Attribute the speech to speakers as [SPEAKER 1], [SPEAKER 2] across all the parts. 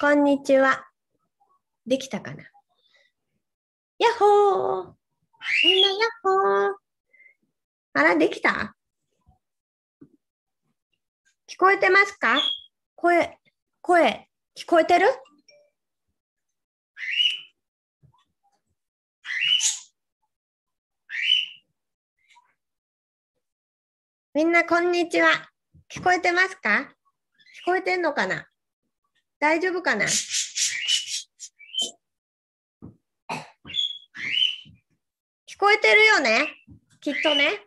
[SPEAKER 1] こんにちは。できたかな？やっほー！みんなやっほー！あら、できた？聞こえてますか？声、声、聞こえてる？みんな、こんにちは。聞こえてますか？聞こえてんのかな？大丈夫かな？聞こえてるよね？きっとね。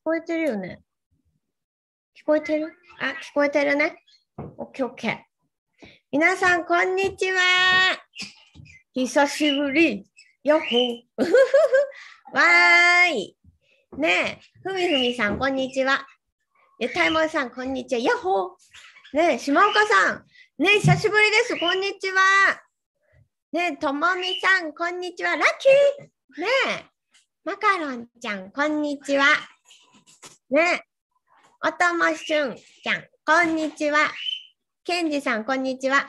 [SPEAKER 1] 聞こえてるよね？聞こえてる？あ、聞こえてるね。オッケーオッケー。皆さん、こんにちは。久しぶり。やっほー。わーい。ねえ、ふみふみさん、こんにちは。え、たいもんさん、こんにちは。やっほー。ねえ、島岡さん。ねえ、久しぶりです。こんにちは。ねえ、ともみさん、こんにちは。ラッキー。ねえ、マカロンちゃん、こんにちは。ねえ、おともしゅんちゃん、こんにちは。ケンジさん、こんにちは。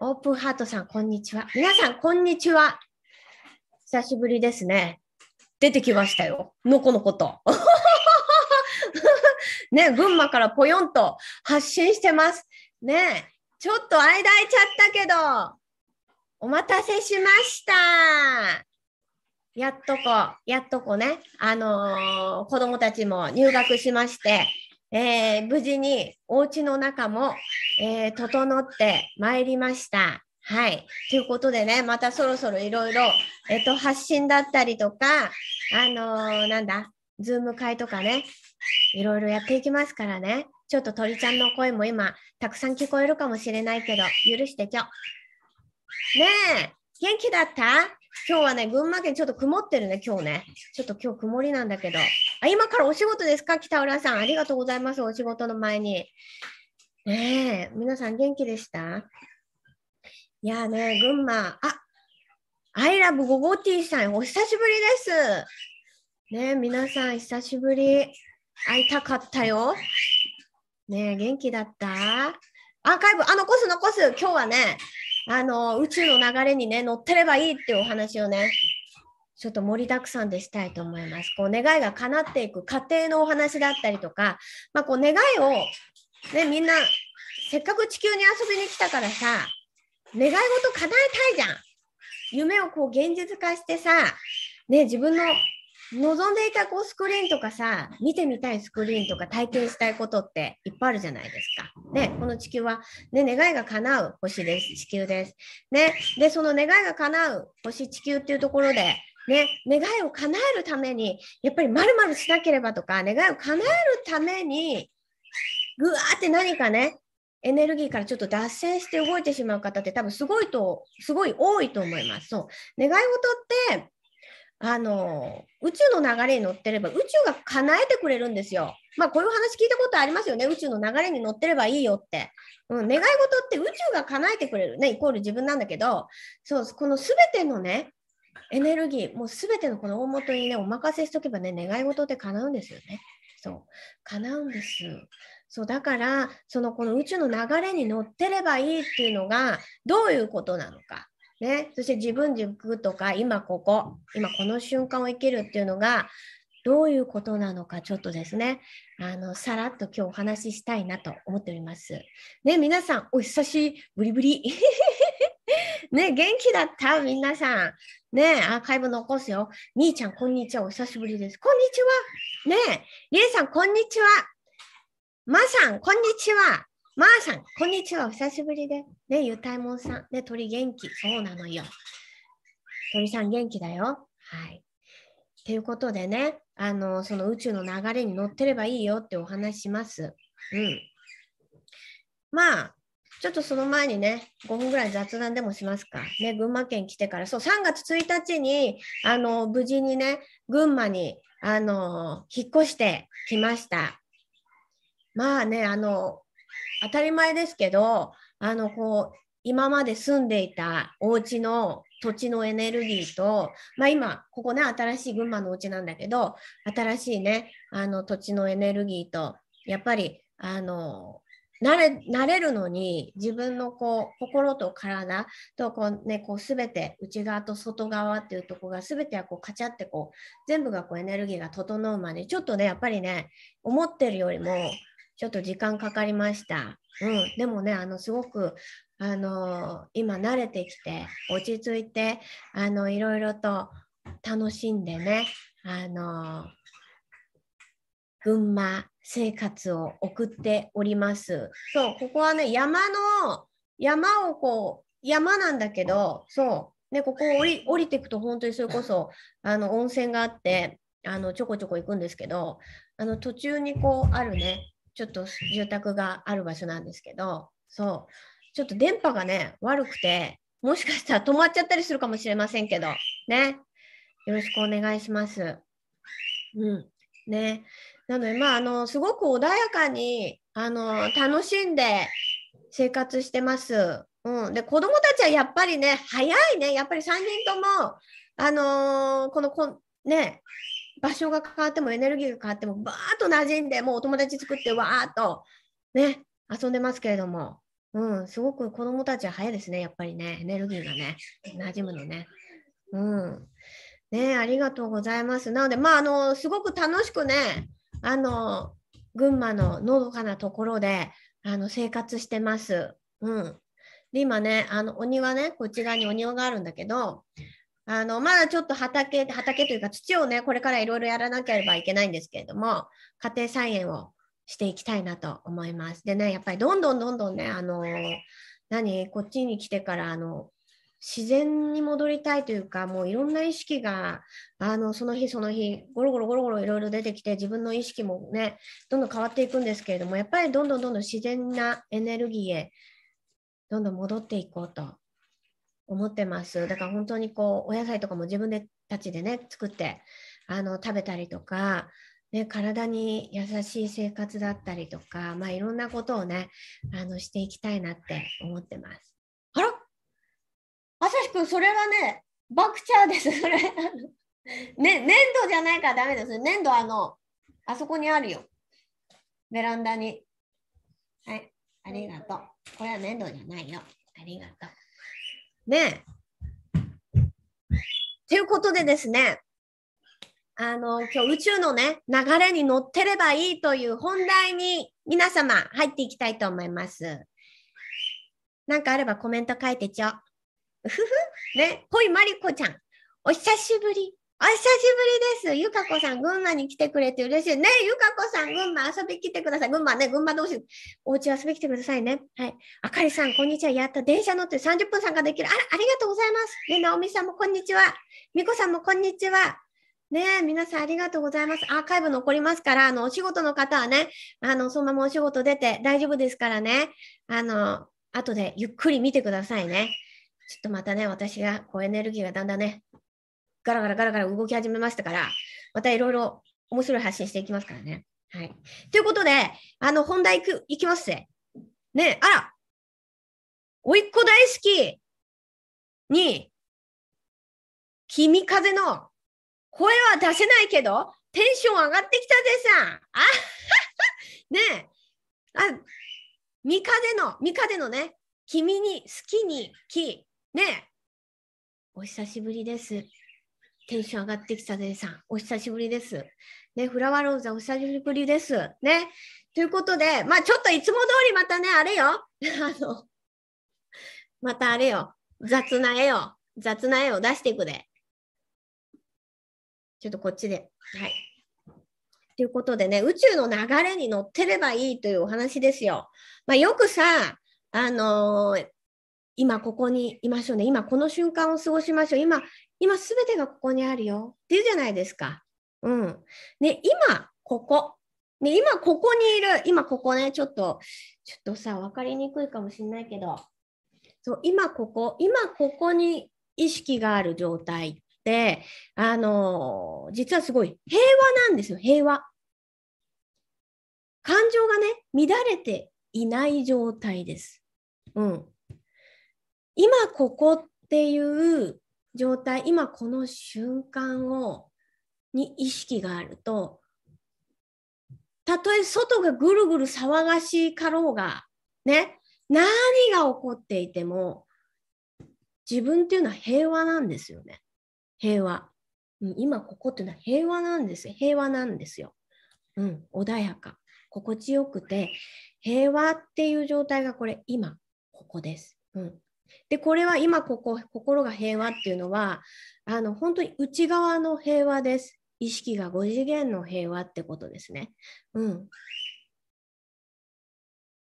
[SPEAKER 1] オープンハートさん、こんにちは。皆さん、こんにちは。久しぶりですね。出てきましたよ。のこのこと。ね、群馬からぽよんと発信してます。ね、ちょっと間空いちゃったけど、お待たせしました。やっとこ、やっとこね、あのー、子供たちも入学しまして、えー、無事にお家の中も、えー、整ってまいりました。はい。ということでね、またそろそろいろいろ、えっ、と、発信だったりとか、あのなんだ、ズーム会とかね、いろいろやっていきますからね。ちょっと鳥ちゃんの声も今、たくさん聞こえるかもしれないけど、許してちょ。ねえ、元気だった？今日はね、群馬県ちょっと曇ってるね、今日ね。ちょっと今日曇りなんだけど。あ、今からお仕事ですか？北浦さん。ありがとうございます。お仕事の前に。ねえ、皆さん元気でした？いやね、群馬。あ、アイラブゴゴティさん、お久しぶりです。ね皆さん久しぶり。会いたかったよ。ね元気だった？アーカイブ、あ、残す残す。今日はね、あの、宇宙の流れにね、乗ってればいいっていうお話をね、ちょっと盛りだくさんでしたいと思います。こう、願いが叶っていく過程のお話だったりとか、まあ、こう、願いを、ね、みんな、せっかく地球に遊びに来たからさ、願い事叶えたいじゃん。夢をこう、現実化してさ、ね、自分の望んでいたこうスクリーンとかさ、見てみたいスクリーンとか体験したいことっていっぱいあるじゃないですか。ね、この地球は、ね、願いが叶う星です。地球です。ね、で、その願いが叶う星、地球っていうところで、ね、願いを叶えるために、やっぱりまるまるしなければとか、願いを叶えるために、ぐわーって何かね、エネルギーからちょっと脱線して動いてしまう方って多分すごいと、すごい多いと思います。そう。願い事って、あの宇宙の流れに乗ってれば宇宙が叶えてくれるんですよ。まあこういう話聞いたことありますよね。宇宙の流れに乗ってればいいよって。うん、願い事って宇宙が叶えてくれるね。イコール自分なんだけど、そう、このすべてのね、エネルギー、もうすべてのこの大元にね、お任せしとけばね、願い事って叶うんですよね。そう、叶うんです。そう、だから、そのこの宇宙の流れに乗ってればいいっていうのが、どういうことなのか。ね、そして自分軸とか今ここ今この瞬間を生きるっていうのがどういうことなのかちょっとですねあのさらっと今日お話ししたいなと思っております。ね皆さんお久しぶりぶり。ね元気だった？皆さん。ねアーカイブ残すよ。みーちゃんこんにちはお久しぶりです。こんにちは。ねりえさんこんにちは。まさんこんにちは。まー、さん、こんにちは。お久しぶりで。ね、ゆたいもんさん。ね、鳥元気。そうなのよ。鳥さん元気だよ。はい。ということでね、あの、その宇宙の流れに乗ってればいいよってお話します。うん。まあ、ちょっとその前にね、5分ぐらい雑談でもしますか。ね、群馬県来てから、そう、3月1日に、あの、無事にね、群馬に、あの、引っ越してきました。まあね、あの、当たり前ですけど、あの、こう、今まで住んでいたお家の土地のエネルギーと、まあ今、ここね、新しい群馬のお家なんだけど、新しいね、あの土地のエネルギーと、やっぱり、あの、慣れ慣れるのに自分のこう心と体とこう、ね、こう全て内側と外側っていうとこが全てはこうカチャってこう全部がこうエネルギーが整うまでちょっとねやっぱりね思ってるよりもちょっと時間かかりました。うん、でもねあのすごくあの今慣れてきて落ち着いてあのいろいろと楽しんでねあの群馬生活を送っております。そう、ここはね、山の、山をこう、山なんだけど、そう、ね、ここを降り降りていくと、本当にそれこそ、あの、温泉があって、あの、ちょこちょこ行くんですけど、あの、途中にこう、あるね、ちょっと住宅がある場所なんですけど、そう、ちょっと電波がね、悪くて、もしかしたら止まっちゃったりするかもしれませんけど、ね、よろしくお願いします。うん。ね。なので、まあ、あの、すごく穏やかに、あの、楽しんで生活してます。うん。で、子供たちはやっぱりね、早いね。やっぱり3人とも、あのー、このこ、ね、場所が変わってもエネルギーが変わっても、バーッと馴染んで、もうお友達作って、わーっと、ね、遊んでますけれども、うん、すごく子供たちは早いですね。やっぱりね、エネルギーがね、馴染むのね。うん。ね、ありがとうございます。なので、まあ、あの、すごく楽しくね、あの、群馬ののどかなところで、あの、生活してます。うん。で、今ね、あの、お庭ね、こち側にお庭があるんだけど、あの、まだちょっと畑、畑というか土をね、これからいろいろやらなければいけないんですけれども、家庭菜園をしていきたいなと思います。でね、やっぱりどんどんどんどんね、あの、何、こっちに来てから、あの、自然に戻りたいというか、もういろんな意識が、あの、その日その日、ゴロゴロゴロゴロいろいろ出てきて、自分の意識もね、どんどん変わっていくんですけれども、やっぱりどんどんどんどん自然なエネルギーへ、どんどん戻っていこうと思ってます。だから本当にこう、お野菜とかも自分でたちでね、作って、あの、食べたりとか、ね、体に優しい生活だったりとか、まあ、いろんなことをね、あのしていきたいなって思ってます。あら？まさしくそれはね、バクチャーです。それ。ね、粘土じゃないからダメです。粘土あの、あそこにあるよ。ベランダに。はい、ありがとう。これは粘土じゃないよ。ありがとう。ねということでですね、あの、今日宇宙のね、流れに乗ってればいいという本題に皆様入っていきたいと思います。なんかあればコメント書いてちょ。ふふ、ね、ほいまりこちゃん。お久しぶり。お久しぶりです。ゆかこさん、群馬に来てくれて嬉しい。ね、ゆかこさん、群馬遊び来てください。群馬ね、群馬同士、お家遊び来てくださいね。はい。あかりさん、こんにちは。やっと電車乗って30分参加できる。あら、ありがとうございます。ね、なおみさんもこんにちは。みこさんもこんにちは。ね皆さんありがとうございます。アーカイブ残りますから、あの、お仕事の方はね、あの、そのままお仕事出て大丈夫ですからね、あの、後でゆっくり見てくださいね。ちょっとまたね、私がこうエネルギーがだんだんね、ガラガラガラガラ動き始めましたから、またいろいろ面白い発信していきますからね。はい。ということで、あの、本題いく、いきますぜ。ねあら、おいっ子大好きに、君風の声は出せないけど、テンション上がってきたでさ。あねえ。あ、三風の、三風のね、君に好きにき、ねえお久しぶりです。テンション上がってきたでさん、お久しぶりです。ね、フラワーローズお久しぶりです。ね。ということで、まあちょっといつも通りまたね、あれよ。あの、またあれよ。雑な絵を、雑な絵を出していくで。ちょっとこっちで。はい。ということでね、宇宙の流れに乗ってればいいというお話ですよ。まあ、よくさ、あのー、今ここにいましょうね。今この瞬間を過ごしましょう。今、今すべてがここにあるよ。っていうじゃないですか。うん。ね、今、ここ。ね、今ここにいる。今ここね、ちょっと、ちょっとさ、分かりにくいかもしれないけど、そう、今ここ、今ここに意識がある状態って、あのー、実はすごい平和なんですよ、平和。感情がね、乱れていない状態です。うん。今ここっていう状態、今この瞬間をに意識があると、たとえ外がぐるぐる騒がしいかろうが、ね。何が起こっていても、自分っていうのは平和なんですよね。平和。今ここっていうのは平和なんです。平和なんですよ。うん、穏やか。心地よくて、平和っていう状態がこれ今、ここです。うん、で、これは今ここ、心が平和っていうのは、あの本当に内側の平和です。意識が5次元の平和ってことですね。うん。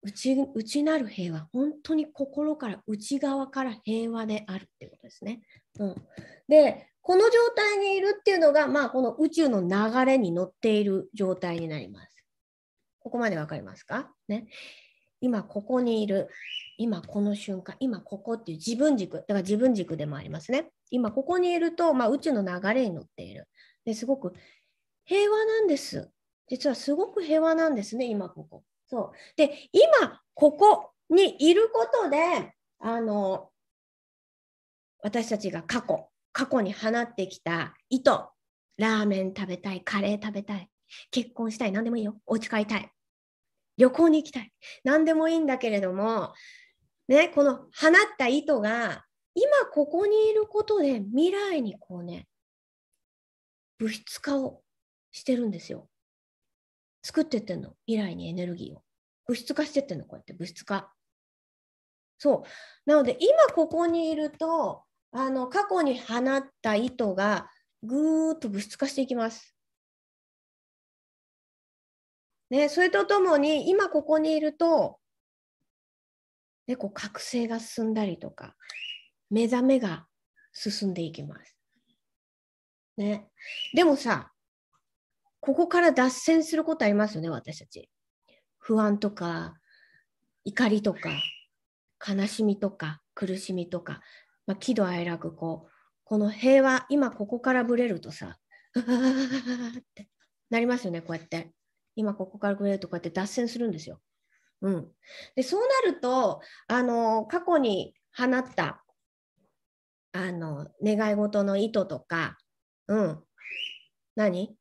[SPEAKER 1] 内内なる平和、本当に心から内側から平和であるってことですね。うん、で、この状態にいるっていうのが、まあ、この宇宙の流れに乗っている状態になります。ここまで分かりますか？ね。今ここにいる。今この瞬間。今ここっていう自分軸。だから自分軸でもありますね。今ここにいると、まあ、宇宙の流れに乗っている。ですごく平和なんです。実はすごく平和なんですね、今ここ。そうで、今ここにいることで、あの私たちが過去、過去に放ってきた意図、ラーメン食べたい、カレー食べたい、結婚したい、何でもいいよ、お家帰りたい、旅行に行きたい、何でもいいんだけれども、ね、この放った意図が今ここにいることで未来にこうね、物質化をしてるんですよ。作ってってんの、未来にエネルギーを。物質化してってんの、こうやって物質化。そう。なので、今ここにいると、あの過去に放った糸がぐーっと物質化していきます。ね、それとともに今ここにいると、ね、こう覚醒が進んだりとか目覚めが進んでいきます。ね、でもさここから脱線することありますよね私たち。不安とか怒りとか悲しみとか苦しみとかまあ、喜怒哀楽こうこの平和今ここからぶれるとさってなりますよねこうやって今ここからぶれとこうやって脱線するんですよ。うん、でそうなるとあの過去に放ったあの願い事の意図とか、うん、何？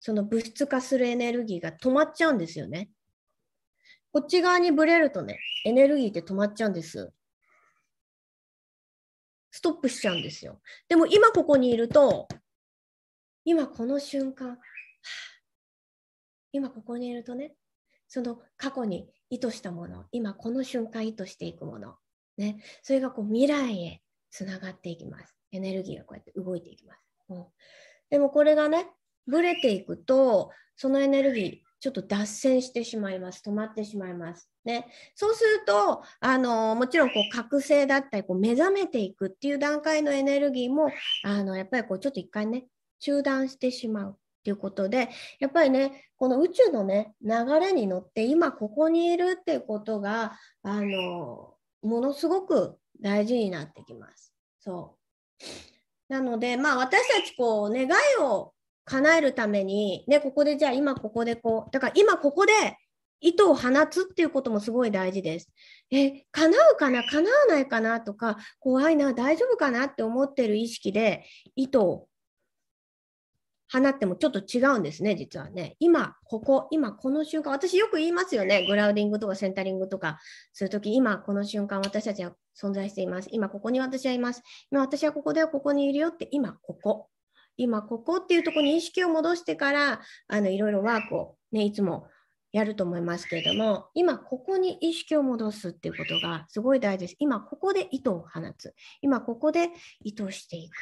[SPEAKER 1] その物質化するエネルギーが止まっちゃうんですよね。こっち側にぶれるとね、エネルギーって止まっちゃうんです。ストップしちゃうんですよ。でも今ここにいると、今この瞬間、今ここにいるとね、その過去に意図したもの、今この瞬間意図していくもの、ね、それがこう未来へつながっていきます。エネルギーがこうやって動いていきます。うん、でもこれがね、ぶれていくと、そのエネルギー、ちょっと脱線してしまいます。止まってしまいます。ね、そうすると、あのもちろんこう覚醒だったりこう目覚めていくっていう段階のエネルギーもあのやっぱりこうちょっと一回ね中断してしまうっていうことでやっぱりねこの宇宙のね流れに乗って今ここにいるっていうことがあのものすごく大事になってきます。そうなのでまあ私たちこう願いを叶えるために、ね、ここでじゃあ今ここでこう、だから今ここで糸を放つっていうこともすごい大事です。え、叶うかな叶わないかなとか、怖いな、大丈夫かなって思ってる意識で糸を放ってもちょっと違うんですね、実はね。今、ここ、今この瞬間、私よく言いますよね。グラウディングとかセンタリングとかするとき、今この瞬間私たちは存在しています。今ここに私はいます。今私はここでここにいるよって、今ここ。今ここっていうところに意識を戻してからあのいろいろワークを、ね、いつもやると思いますけれども今ここに意識を戻すっていうことがすごい大事です今ここで糸を放つ今ここで糸していくっ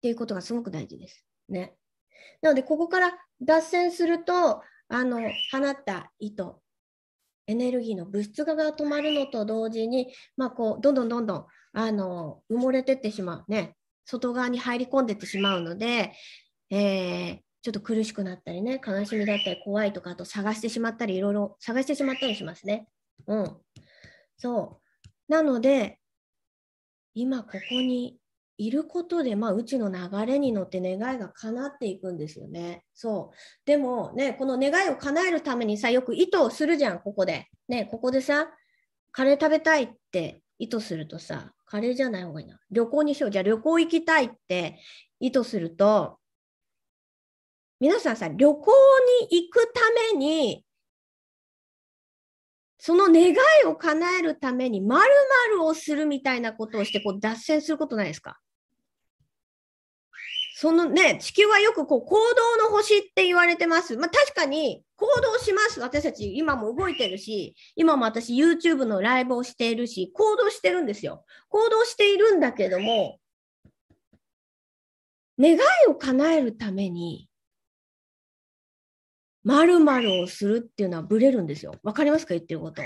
[SPEAKER 1] ていうことがすごく大事ですねなのでここから脱線するとあの放った糸エネルギーの物質化が止まるのと同時に、まあ、こうどんどんどんどんあの埋もれてってしまうね外側に入り込んでってしまうので、えー、ちょっと苦しくなったりね、悲しみだったり怖いとか、あと探してしまったり、いろいろ探してしまったりしますね。うん。そう。なので、今ここにいることで、まあ、宇宙の流れに乗って願いが叶っていくんですよね。そう。でもね、この願いを叶えるためにさ、よく意図をするじゃん、ここで。ね、ここでさ、カレー食べたいって意図するとさ、カレーじゃない方がいいな。旅行にしよう。じゃあ旅行行きたいって意図すると、皆さんさ、旅行に行くためにその願いを叶えるために〇〇をするみたいなことをしてこう脱線することないですか？そのね、地球はよくこう行動の星って言われてます。まあ確かに行動します。私たち今も動いてるし、今も私 YouTube のライブをしているし、行動してるんですよ。行動しているんだけども、願いを叶えるために、〇〇をするっていうのはブレるんですよ。わかりますか？言ってること。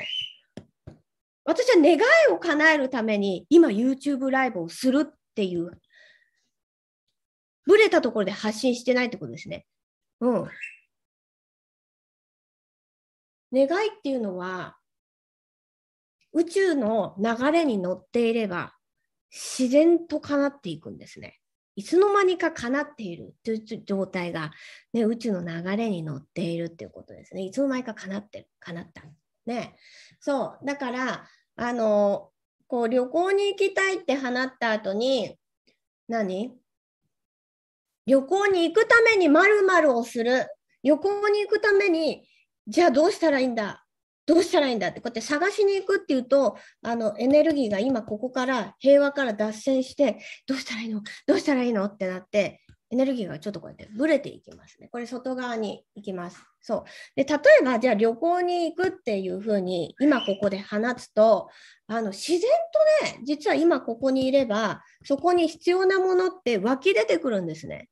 [SPEAKER 1] 私は願いを叶えるために今 YouTube ライブをするっていうブレたところで発信してないってことですね。うん。願いっていうのは、宇宙の流れに乗っていれば、自然と叶っていくんですね。いつの間にか叶っているという状態が、ね、宇宙の流れに乗っているっていうことですね。いつの間にか叶ってる、叶った。ね。そう。だから、あの、こう旅行に行きたいって放った後に、何？旅行に行くために〇〇をする。旅行に行くために、じゃあどうしたらいいんだ？どうしたらいいんだって、こうやって探しに行くっていうと、あの、エネルギーが今ここから平和から脱線して、どうしたらいいの？どうしたらいいの？ってなって、エネルギーがちょっとこうやってブレていきますね。これ外側に行きます。そう。で、例えば、じゃあ旅行に行くっていうふうに、今ここで放つと、あの、自然とね、実は今ここにいれば、そこに必要なものって湧き出てくるんですね。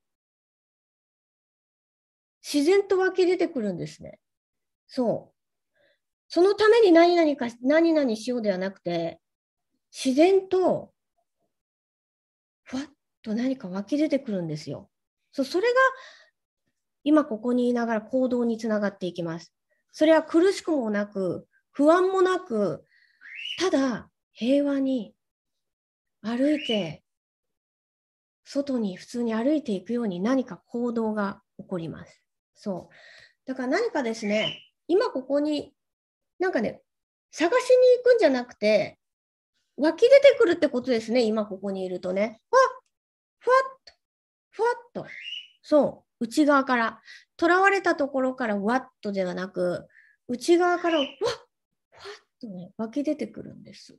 [SPEAKER 1] 自然と湧き出てくるんですね。そう。そのために何々か、何々しようではなくて、自然と、ふわっと何か湧き出てくるんですよ。そう、それが、今ここにいながら行動につながっていきます。それは苦しくもなく、不安もなく、ただ平和に歩いて、外に普通に歩いていくように何か行動が起こります。そう。だから何かですね、今ここに、なんかね、探しに行くんじゃなくて、湧き出てくるってことですね、今ここにいるとね。ふわっふわっと、ふわっと。そう、内側から。囚われたところからわっとではなく、内側からわっ、ふわっとね、湧き出てくるんです。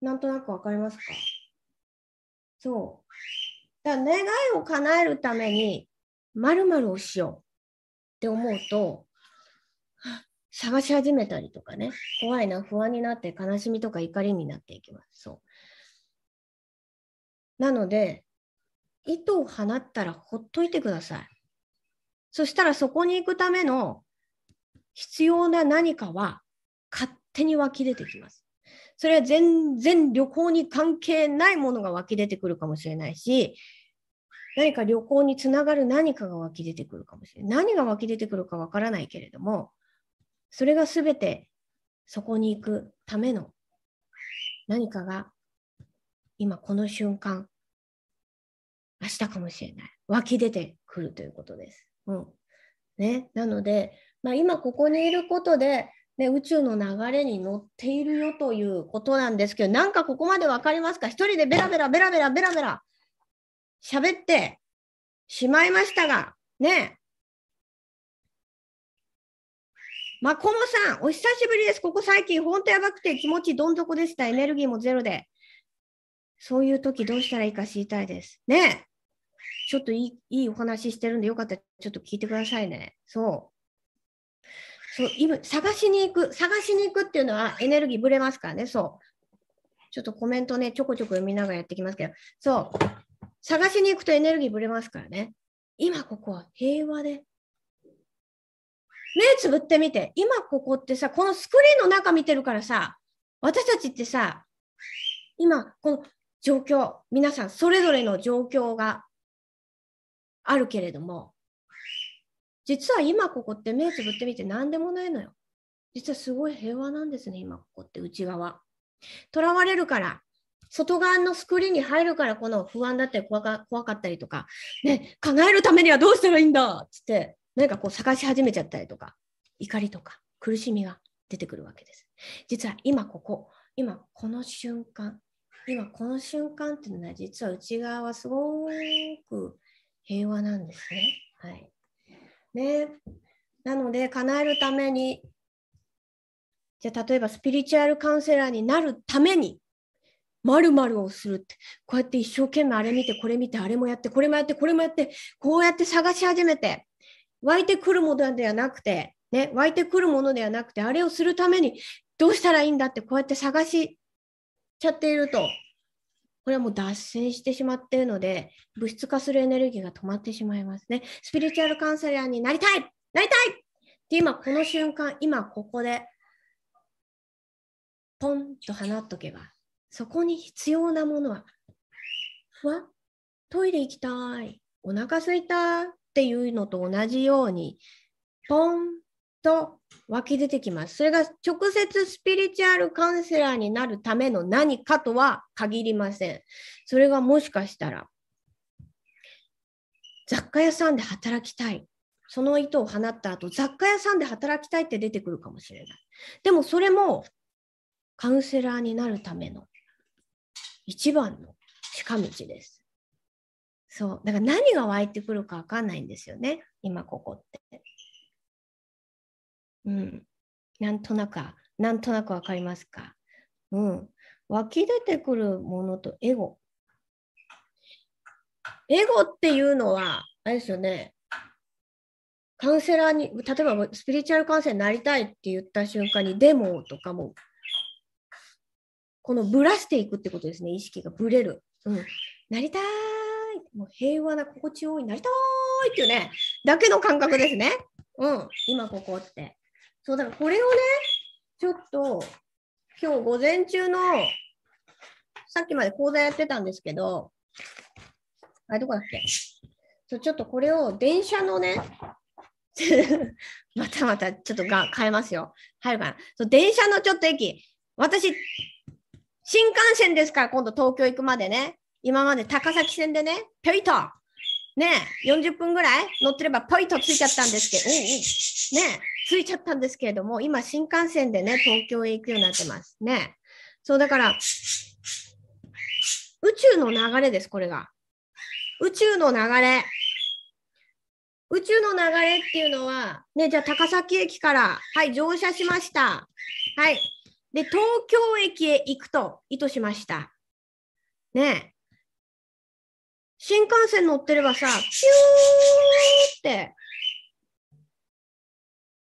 [SPEAKER 1] なんとなくわかりますか？そう。だから願いを叶えるために〇〇をしようって思うと、探し始めたりとかね、怖いな、不安になって悲しみとか怒りになっていきます。そう。なので、糸を放ったらほっといてください。そしたらそこに行くための必要な何かは勝手に湧き出てきます。それは全然旅行に関係ないものが湧き出てくるかもしれないし、何か旅行につながる何かが湧き出てくるかもしれない。何が湧き出てくるかわからないけれども、それがすべてそこに行くための何かが今この瞬間、明日かもしれない。湧き出てくるということです。うん。ね。なので、まあ、今ここにいることで、ね、宇宙の流れに乗っているよということなんですけど、なんかここまで分かりますか？一人でベラベラベラベラベラベラ喋ってしまいましたが、ねえまこもさん、お久しぶりです。ここ最近、本当やばくて気持ちどん底でした。エネルギーもゼロで。そういう時どうしたらいいか知りたいです。ねえちょっといいいいお話してるんで、よかったらちょっと聞いてくださいね。そう。そう、今、探しに行く。探しに行くっていうのはエネルギーぶれますからね。そう。ちょっとコメントね、ちょこちょこ読みながらやってきますけど、そう。探しに行くとエネルギーぶれますからね。今ここは平和で。目つぶってみて、今ここってさ、このスクリーンの中見てるからさ、私たちってさ、今この状況、皆さんそれぞれの状況があるけれども、実は今ここって目つぶってみて何でもないのよ。実はすごい平和なんですね、今ここって内側。囚われるから外側のスクリーンに入るからこの不安だったり怖か怖かったりとか、ね、叶えるためにはどうしたらいいんだ？っつって、何かこう探し始めちゃったりとか、怒りとか苦しみが出てくるわけです。実は今ここ、今この瞬間、今この瞬間っていうのは実は内側はすごく平和なんですね。はい。ね。なので叶えるためにじゃあ例えばスピリチュアルカウンセラーになるために、まるまるをするって、こうやって一生懸命あれ見て、これ見て、あれもやって、これもやって、これもやって、こうやって探し始めて、湧いてくるものではなくて、ね、湧いてくるものではなくて、あれをするためにどうしたらいいんだってこうやって探しちゃっていると、これはもう脱線してしまっているので、物質化するエネルギーが止まってしまいますね。スピリチュアルカウンセラーになりたいなりたいって今この瞬間、今ここで、ポンと放っとけば、そこに必要なものは、ふわトイレ行きたい、お腹すいたっていうのと同じように、ポンと湧き出てきます。それが直接スピリチュアルカウンセラーになるための何かとは限りません。それがもしかしたら、雑貨屋さんで働きたい。その糸を放った後、雑貨屋さんで働きたいって出てくるかもしれない。でもそれもカウンセラーになるための一番の近道です。そう。だから何が湧いてくるかわかんないんですよね。今ここって。うん。なんとなく、なんとなくわかりますか。うん。湧き出てくるものとエゴ。エゴっていうのは、あれですよね。カウンセラーに、例えばスピリチュアルカウンセラーになりたいって言った瞬間にデモとかも、このぶらしていくってことですね。意識がぶれる。うん。なりたい。もう平和な心地よい、なりたいっていうね、だけの感覚ですね。うん。今ここって。そうだからこれをね、ちょっと今日午前中のさっきまで講座やってたんですけど、あれどこだっけ？そうちょっとこれを電車のね、またまたちょっとが変えますよ。入るかな？そう電車のちょっと駅、私、新幹線ですから、今度東京行くまでね。今まで高崎線でね、ぴょいと、ね、40分ぐらい？乗ってればぽいとついちゃったんですけど、ね、ついちゃったんですけれども、今新幹線でね、東京へ行くようになってますね。そうだから、宇宙の流れです、これが。宇宙の流れ。宇宙の流れっていうのは、ね、じゃあ高崎駅から、はい、乗車しました。はい。で、東京駅へ行くと意図しました。ね新幹線乗ってればさ、ピューって、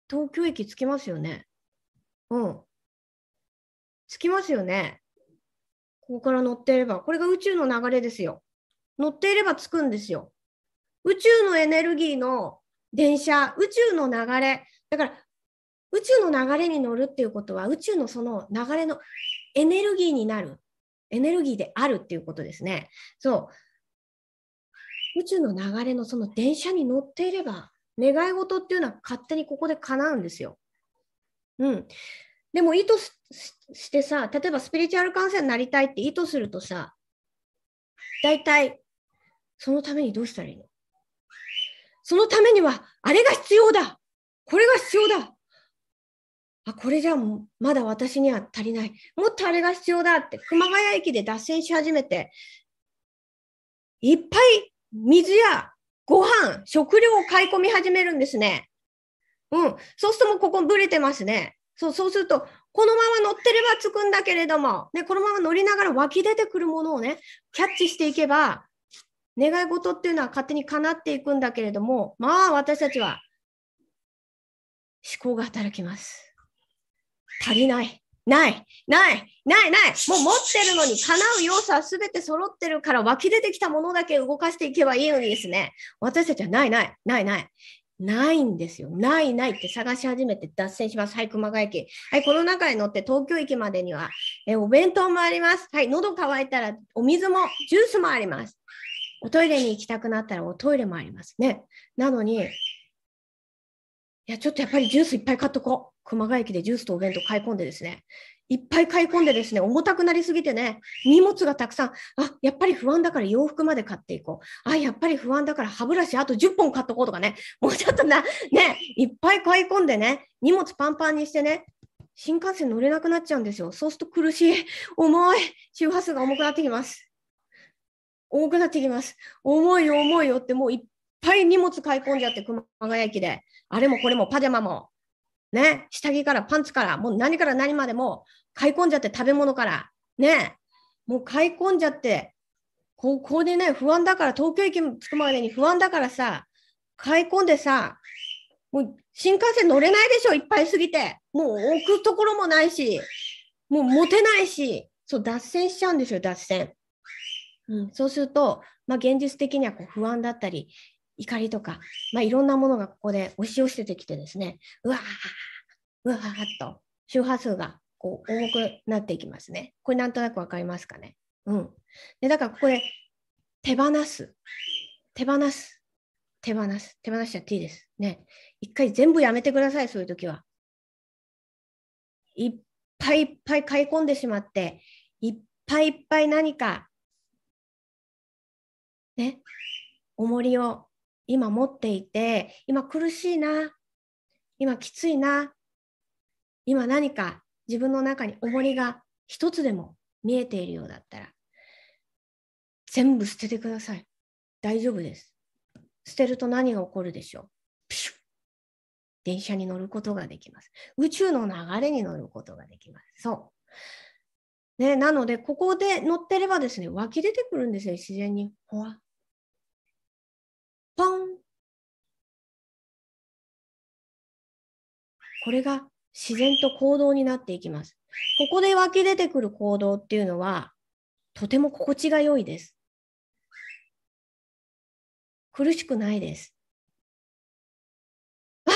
[SPEAKER 1] 東京駅着きますよね。うん。着きますよね。ここから乗っていれば。これが宇宙の流れですよ。乗っていれば着くんですよ。宇宙のエネルギーの電車、宇宙の流れ。だから、宇宙の流れに乗るっていうことは、宇宙のその流れのエネルギーになる。エネルギーであるっていうことですね。そう。宇宙の流れのその電車に乗っていれば、願い事っていうのは勝手にここで叶うんですよ。うん。でも意図してさ、例えばスピリチュアルカウンセラーになりたいって意図するとさ、大体そのためにどうしたらいいの？そのためには、あれが必要だこれが必要だあ、これじゃあまだ私には足りない。もっとあれが必要だって、熊谷駅で脱線し始めて、いっぱい水やご飯、食料を買い込み始めるんですね。うん。そうするともうここブレてますね。そう、そうすると、このまま乗ってればつくんだけれども、ね、このまま乗りながら湧き出てくるものをね、キャッチしていけば、願い事っていうのは勝手に叶っていくんだけれども、まあ私たちは思考が働きます。足りない。ない、ない、ない、ない。もう持ってるのに叶う要素は全て揃ってるから湧き出てきたものだけ動かしていけばいいのにですね。私たちはない、ない、ない、ない。ないんですよ。ない、ないって探し始めて脱線します。はい、熊谷駅。はい、この中に乗って東京駅までには、えお弁当もあります。はい、喉乾いたらお水も、ジュースもあります。おトイレに行きたくなったらおトイレもありますね。なのに、いや、ちょっとやっぱりジュースいっぱい買っとこう。熊谷駅でジュースとお弁当買い込んでですね、いっぱい買い込んでですね、重たくなりすぎてね、荷物がたくさん、あ、やっぱり不安だから洋服まで買っていこう。あ、やっぱり不安だから歯ブラシあと10本買っとこうとかね、もうちょっとな、ね、いっぱい買い込んでね、荷物パンパンにしてね、新幹線乗れなくなっちゃうんですよ。そうすると苦しい、重い、周波数が重くなってきます。重くなってきます。重いよ、重いよってもういっぱい荷物買い込んじゃって、熊谷駅で。あれもこれもパジャマも。ね、下着からパンツから、もう何から何までも買い込んじゃって食べ物から、ね、もう買い込んじゃって、ここでね、不安だから、東京駅に着くまでに不安だからさ、買い込んでさ、もう新幹線乗れないでしょ、いっぱいすぎて。もう置くところもないし、もう持てないし、そう、脱線しちゃうんですよ、脱線。うん、そうすると、まあ、現実的にはこう不安だったり、怒りとか、まあ、いろんなものがここで押し寄せてきてですね、うわー、うわーっと周波数がこう重くなっていきますね。これなんとなくわかりますかね？うん。で、だからここで手放す。手放す。手放す。手放しちゃっていいです。ね。一回全部やめてください、そういう時は。いっぱいいっぱい買い込んでしまって、いっぱいいっぱい何か、ね、重りを今持っていて、今苦しいな、今きついな、今何か自分の中に重りが一つでも見えているようだったら、全部捨ててください。大丈夫です。捨てると何が起こるでしょうプシュ電車に乗ることができます。宇宙の流れに乗ることができます。そう。ね、なので、ここで乗ってればですね、湧き出てくるんですよ、自然に。ほわ。これが自然と行動になっていきます。ここで湧き出てくる行動っていうのは、とても心地が良いです。苦しくないです。あ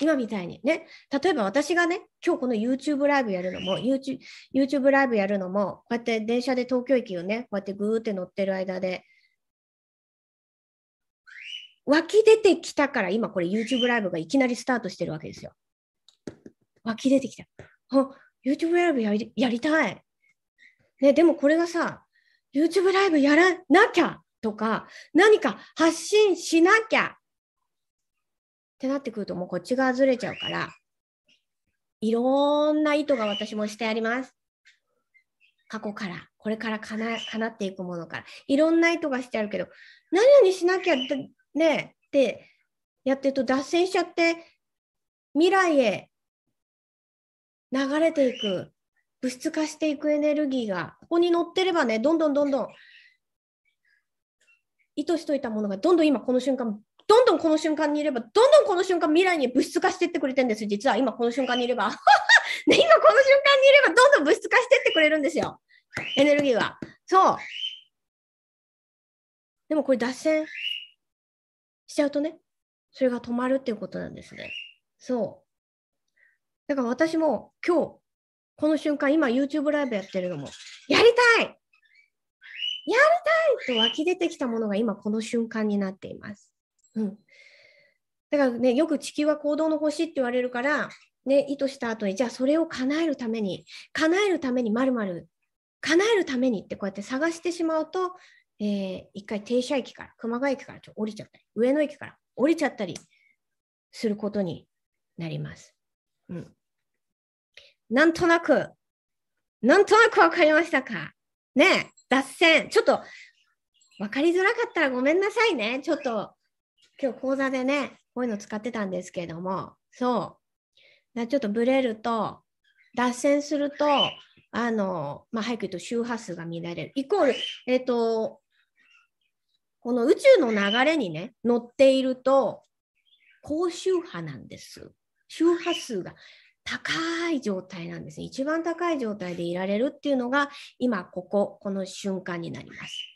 [SPEAKER 1] 今みたいにね、例えば私がね、今日この YouTube ライブやるのも、YouTube, YouTube ライブやるのも、こうやって電車で東京駅をね、こうやってぐーって乗ってる間で、湧き出てきたから今これ YouTube ライブがいきなりスタートしてるわけですよ。湧き出てきた。あ、YouTube ライブやりやりたい。ね、でもこれがさ、YouTube ライブやらなきゃとか、何か発信しなきゃってなってくるともうこっち側ずれちゃうから、いろんな意図が私もしてあります。過去から、これからかな叶っていくものから、いろんな意図がしてあるけど、何々しなきゃってねってやってると脱線しちゃって、未来へ流れていく、物質化していくエネルギーが、ここに乗ってればね、どんどんどんどん、意図しといたものがどんどん今この瞬間、どんどんこの瞬間にいれば、どんどんこの瞬間未来に物質化していってくれてるんです実は今この瞬間にいれば。ね、今この瞬間にいれば、どんどん物質化していってくれるんですよ。エネルギーが。そう。でもこれ脱線しちゃうとね、それが止まるっていうことなんですね。そう。だから私も今日、この瞬間、今 YouTube ライブやってるのも、やりたいやりたいと湧き出てきたものが今この瞬間になっています。うん。だからね、よく地球は行動の星って言われるから、ね、意図した後に、じゃあそれを叶えるために、叶えるためにまるまる、叶えるためにってこうやって探してしまうと、えー、一回停車駅から、熊谷駅からちょ降りちゃったり、上野駅から降りちゃったりすることになります。うん。なんとなく、なんとなくわかりましたか？ね脱線。ちょっと、わかりづらかったらごめんなさいね。ちょっと、今日講座でね、こういうの使ってたんですけども、そう。ちょっとブレると、脱線すると、あの、まあ、早く言うと周波数が乱れる。イコール、えっ、ー、と、この宇宙の流れにね、乗っていると、高周波なんです。周波数が高い状態なんですね。一番高い状態でいられるっていうのが、今、ここ、この瞬間になります。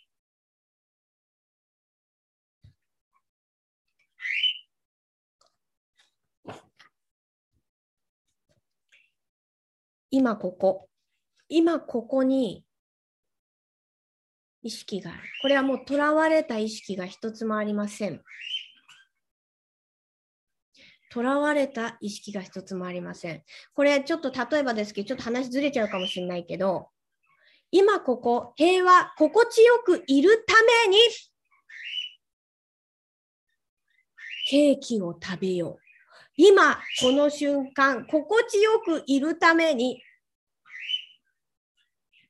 [SPEAKER 1] 今ここ、今ここに意識がある。これはもうとらわれた意識が一つもありません。とらわれた意識が一つもありません。これちょっと例えばですけど、ちょっと話ずれちゃうかもしれないけど、今ここ、平和、心地よくいるために、ケーキを食べよう。今、この瞬間、心地よくいるために、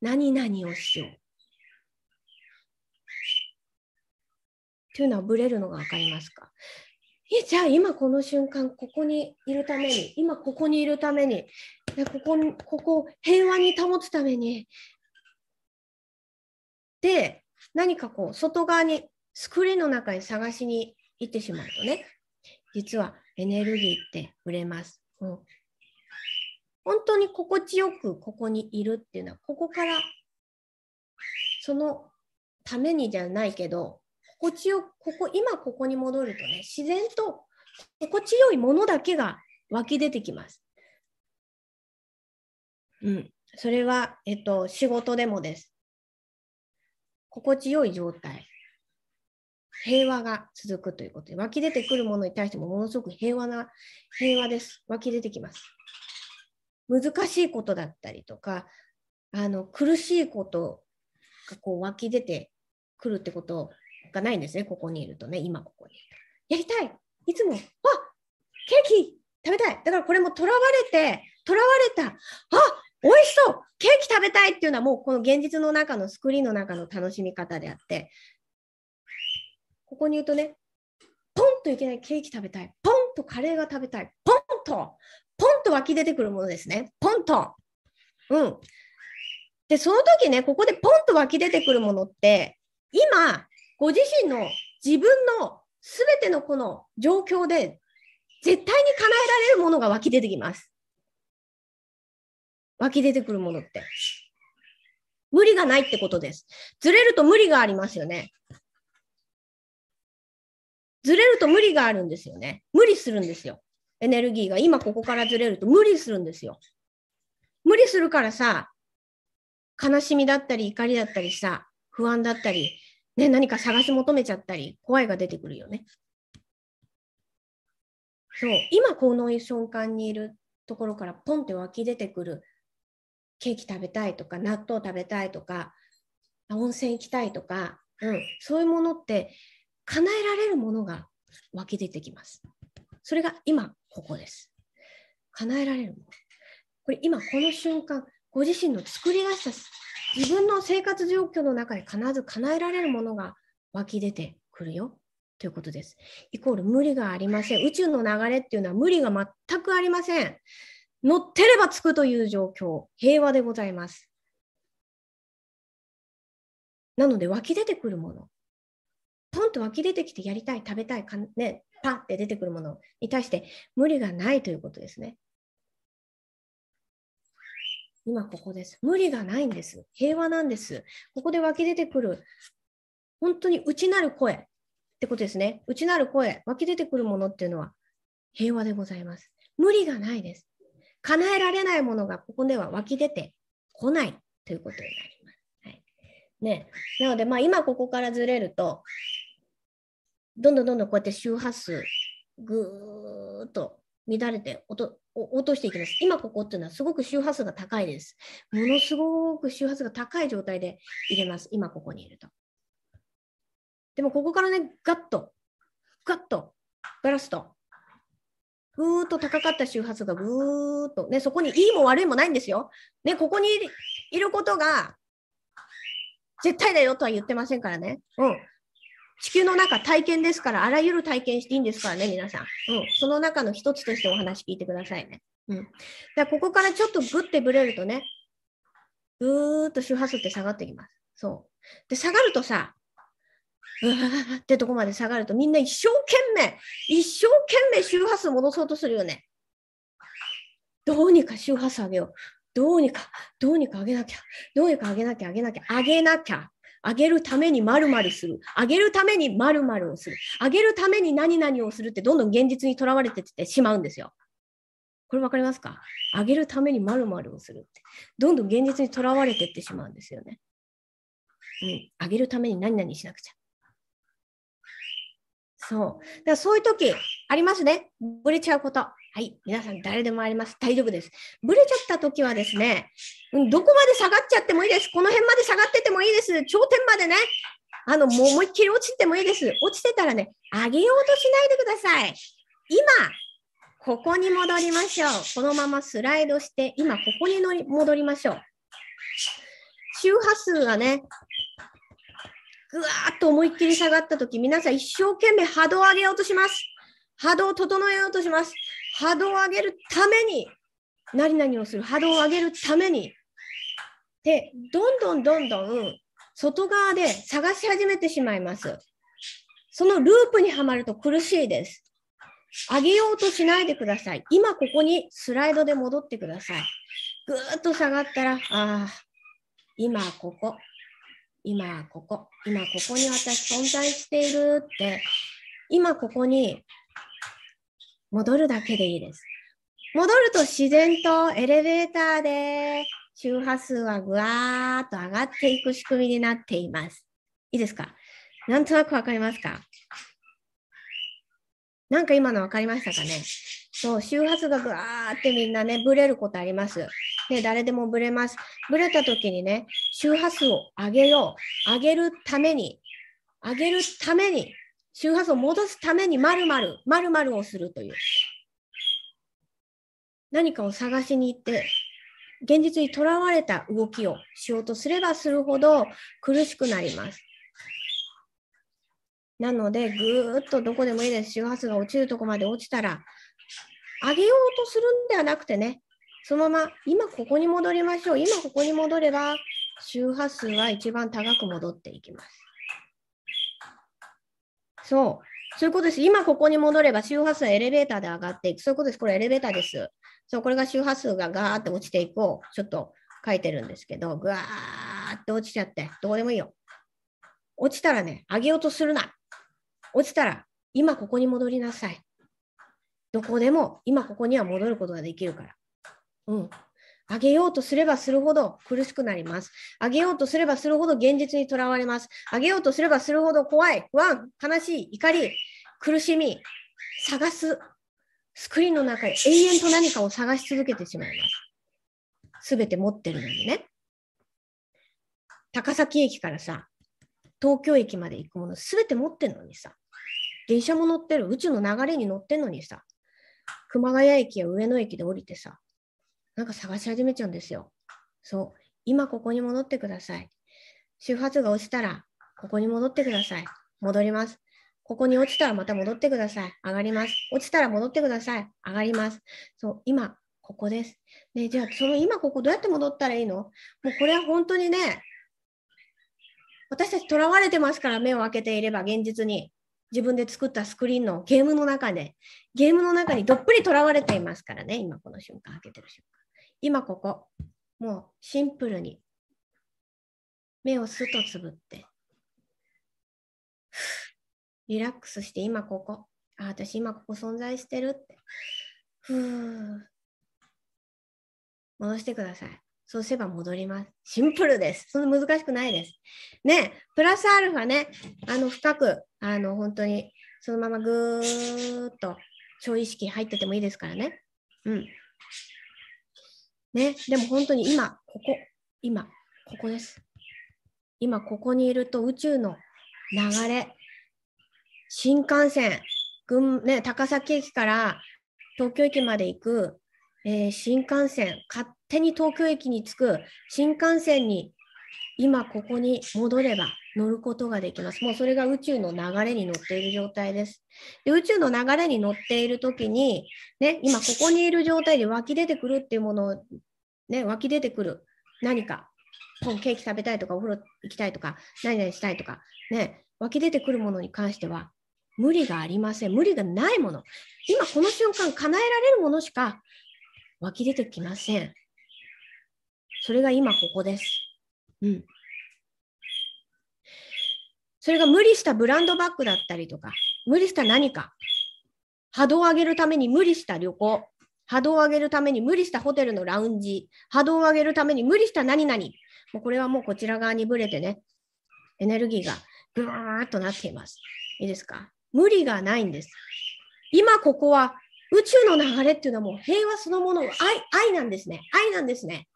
[SPEAKER 1] 何々をしよう。というのはブレるのがわかりますか？えじゃあ今この瞬間ここにいるために今ここにいるためにでここここ平和に保つために。で何かこう外側にスクリーンの中に探しに行ってしまうとね実はエネルギーって売れます。うん、本当に心地よくここにいるっていうのはここからそのためにじゃないけど心地よここ今ここに戻るとね自然と心地よいものだけが湧き出てきます。うん、それは、えっと、仕事でもです。心地よい状態。平和が続くということで、湧き出てくるものに対してもものすごく平和な、平和です。湧き出てきます。難しいことだったりとか、あの苦しいことがこう湧き出てくるってことをがないんですね、ここにいるとね、今ここに。やりたい。いつも、あケーキ食べたい。だからこれもとらわれて、とらわれた、あ美味しそう。ケーキ食べたい。っていうのはもうこの現実の中のスクリーンの中の楽しみ方であって、ここに言うとね、ポンといけない。ケーキ食べたい、ポンとカレーが食べたい、ポンと、ポンと湧き出てくるものですね。ポンと。うん。で、その時ね、ここでポンと湧き出てくるものって、今、ご自身の自分のすべてのこの状況で絶対に叶えられるものが湧き出てきます。湧き出てくるものって。無理がないってことです。ずれると無理がありますよね。ずれると無理があるんですよね。無理するんですよ。エネルギーが今ここからずれると無理するんですよ。無理するからさ、悲しみだったり怒りだったりさ、不安だったり、ね、何か探し求めちゃったり、怖いが出てくるよね。そう、今この瞬間にいるところからポンって湧き出てくるケーキ食べたいとか、納豆食べたいとか、温泉行きたいとか、うん、そういうものって叶えられるものが湧き出てきます。それが今ここです。叶えられるもの。これ今この瞬間、ご自身の作り出した自分の生活状況の中で必ず叶えられるものが湧き出てくるよということです。イコール無理がありません。宇宙の流れっていうのは無理が全くありません。乗ってればつくという状況、平和でございます。なので湧き出てくるもの、ポンと湧き出てきてやりたい、食べたい、かね、パって出てくるものに対して無理がないということですね。今ここです。無理がないんです。平和なんです。ここで湧き出てくる、本当に内なる声ってことですね。内なる声、湧き出てくるものっていうのは平和でございます。無理がないです。叶えられないものがここでは湧き出てこないということになります。はいね、なので、まあ、今ここからずれると、どんどんどんどんこうやって周波数、ぐーっと乱れて音落としていきます。今ここっていうのはすごく周波数が高いです。ものすごく周波数が高い状態で入れます。今ここにいると。でもここからね、ガッと、ガッと、ガラスと、ぐーっと高かった周波数がぐーっと、ね、そこにいいも悪いもないんですよ。ね、ここにいることが絶対だよとは言ってませんからね。うん。地球の中体験ですから、あらゆる体験していいんですからね、皆さん。うん。その中の一つとしてお話聞いてくださいね。うん。だここからちょっとグッてぶれるとね、ぐーっと周波数って下がってきます。そう。で、下がるとさ、うわーってとこまで下がるとみんな一生懸命、一生懸命周波数戻そうとするよね。どうにか周波数上げよう。どうにか、どうにか上げなきゃ。どうにか上げなきゃ、上げなきゃ、上げなきゃ。あげるために〇〇する。あげるために〇〇をする。あげるために何々をするってどんどん現実にとらわれてってしまうんですよ。これ分かりますか？あげるために〇〇をするって。どんどん現実にとらわれてってしまうんですよね。うん。あげるために何々しなくちゃ。そう。だからそういう時ありますね。ぶれちゃうこと。はい。皆さん誰でもあります。大丈夫です。ぶれちゃった時はですね、どこまで下がっちゃってもいいです。この辺まで下がっててもいいです。頂点までね。あの、もう思いっきり落ちてもいいです。落ちてたらね、上げようとしないでください。今、ここに戻りましょう。このままスライドして、今ここに乗り戻りましょう。周波数がね、ぐわーっと思いっきり下がったとき、皆さん一生懸命波動を上げようとします。波動を整えようとします。波動を上げるために、何々をする。波動を上げるために。で、どんどんどんどん外側で探し始めてしまいます。そのループにはまると苦しいです。上げようとしないでください。今ここにスライドで戻ってください。ぐーっと下がったら、ああ、今ここ、今ここ、今ここに私存在しているって、今ここに戻るだけでいいです。戻ると自然とエレベーターで周波数はぐわーっと上がっていく仕組みになっています。いいですか？なんとなくわかりますか？なんか今のわかりましたかね？そう、周波数がぐわーってみんなね、ブレることあります。ね、誰でもブレます。ブレた時にね、周波数を上げよう。上げるために、上げるために、周波数を戻すために、まるまる、まるまるをするという。何かを探しに行って、現実にとらわれた動きをしようとすればするほど苦しくなります。なので、ぐーっとどこでもいいです。周波数が落ちるとこまで落ちたら、上げようとするんではなくてね、そのまま今ここに戻りましょう。今ここに戻れば、周波数は一番高く戻っていきます。そう。そういうことです。今ここに戻れば周波数はエレベーターで上がっていく。そういうことです。これエレベーターです。そう、これが周波数がガーって落ちていくをちょっと書いてるんですけど、ぐわーって落ちちゃって、どこでもいいよ。落ちたらね、上げようとするな。落ちたら、今ここに戻りなさい。どこでも今ここには戻ることができるから。うん。上げようとすればするほど苦しくなります。上げようとすればするほど現実にとらわれます。上げようとすればするほど怖い、不安、悲しい、怒り、苦しみ、探す。スクリーンの中で永遠と何かを探し続けてしまいます。すべて持ってるのにね。高崎駅からさ、東京駅まで行くものすべて持ってるのにさ、電車も乗ってる、宇宙の流れに乗ってるのにさ、熊谷駅や上野駅で降りてさ、なんか探し始めちゃうんですよ。そう。今ここに戻ってください。周波数が落ちたら、ここに戻ってください。戻ります。ここに落ちたらまた戻ってください。上がります。落ちたら戻ってください。上がります。そう、今、ここです。ね、じゃあ、その今ここどうやって戻ったらいいの？もうこれは本当にね、私たち囚われてますから目を開けていれば現実に。自分で作ったスクリーンのゲームの中で、ゲームの中にどっぷりとらわれていますからね、今この瞬間、開けてる瞬間。今ここ、もうシンプルに目をすっとつぶって、リラックスして今ここ、あ、私今ここ存在してるって、ふー、戻してください。そうすれば戻ります。シンプルです。そんな難しくないです。ね、プラスアルファね、あの深く、あの本当にそのままぐーっと超意識入っててもいいですからね。うん。ね、でも本当に今、ここ、今、ここです。今、ここにいると宇宙の流れ、新幹線、群ね、高崎駅から東京駅まで行く、えー、新幹線、勝手に東京駅に着く新幹線に今ここに戻れば乗ることができます。もうそれが宇宙の流れに乗っている状態です。で宇宙の流れに乗っているときに、ね、今ここにいる状態で湧き出てくるっていうものを、ね、湧き出てくる何か、ケーキ食べたいとか、お風呂行きたいとか、何々したいとか、ね、湧き出てくるものに関しては、無理がありません。無理がないもの。今この瞬間叶えられるものしか湧き出てきません。それが今ここです。うん。それが無理したブランドバッグだったりとか、無理した何か、波動を上げるために無理した旅行、波動を上げるために無理したホテルのラウンジ、波動を上げるために無理した何々、もうこれはもうこちら側にぶれてね、エネルギーがぐわーっとなっています。いいですか？無理がないんです。今ここは宇宙の流れっていうのはもう平和そのもの、愛、愛なんですね。愛なんですね。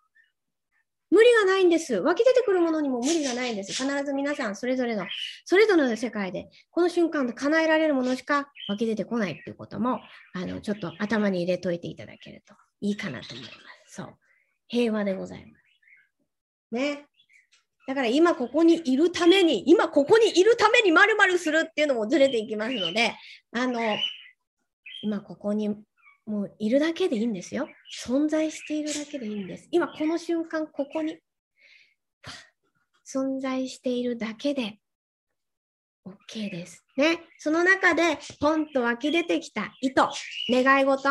[SPEAKER 1] 無理がないんです。湧き出てくるものにも無理がないんです。必ず皆さんそれぞれの、それぞれの世界で、この瞬間で叶えられるものしか湧き出てこないっていうことも、あの、ちょっと頭に入れといていただけるといいかなと思います。そう。平和でございます。ね。だから今ここにいるために、今ここにいるためにまるするっていうのもずれていきますので、あの、今ここにもういるだけでいいんですよ。存在しているだけでいいんです。今この瞬間、ここに存在しているだけで OK です。ね。その中でポンと湧き出てきた意図、願い事、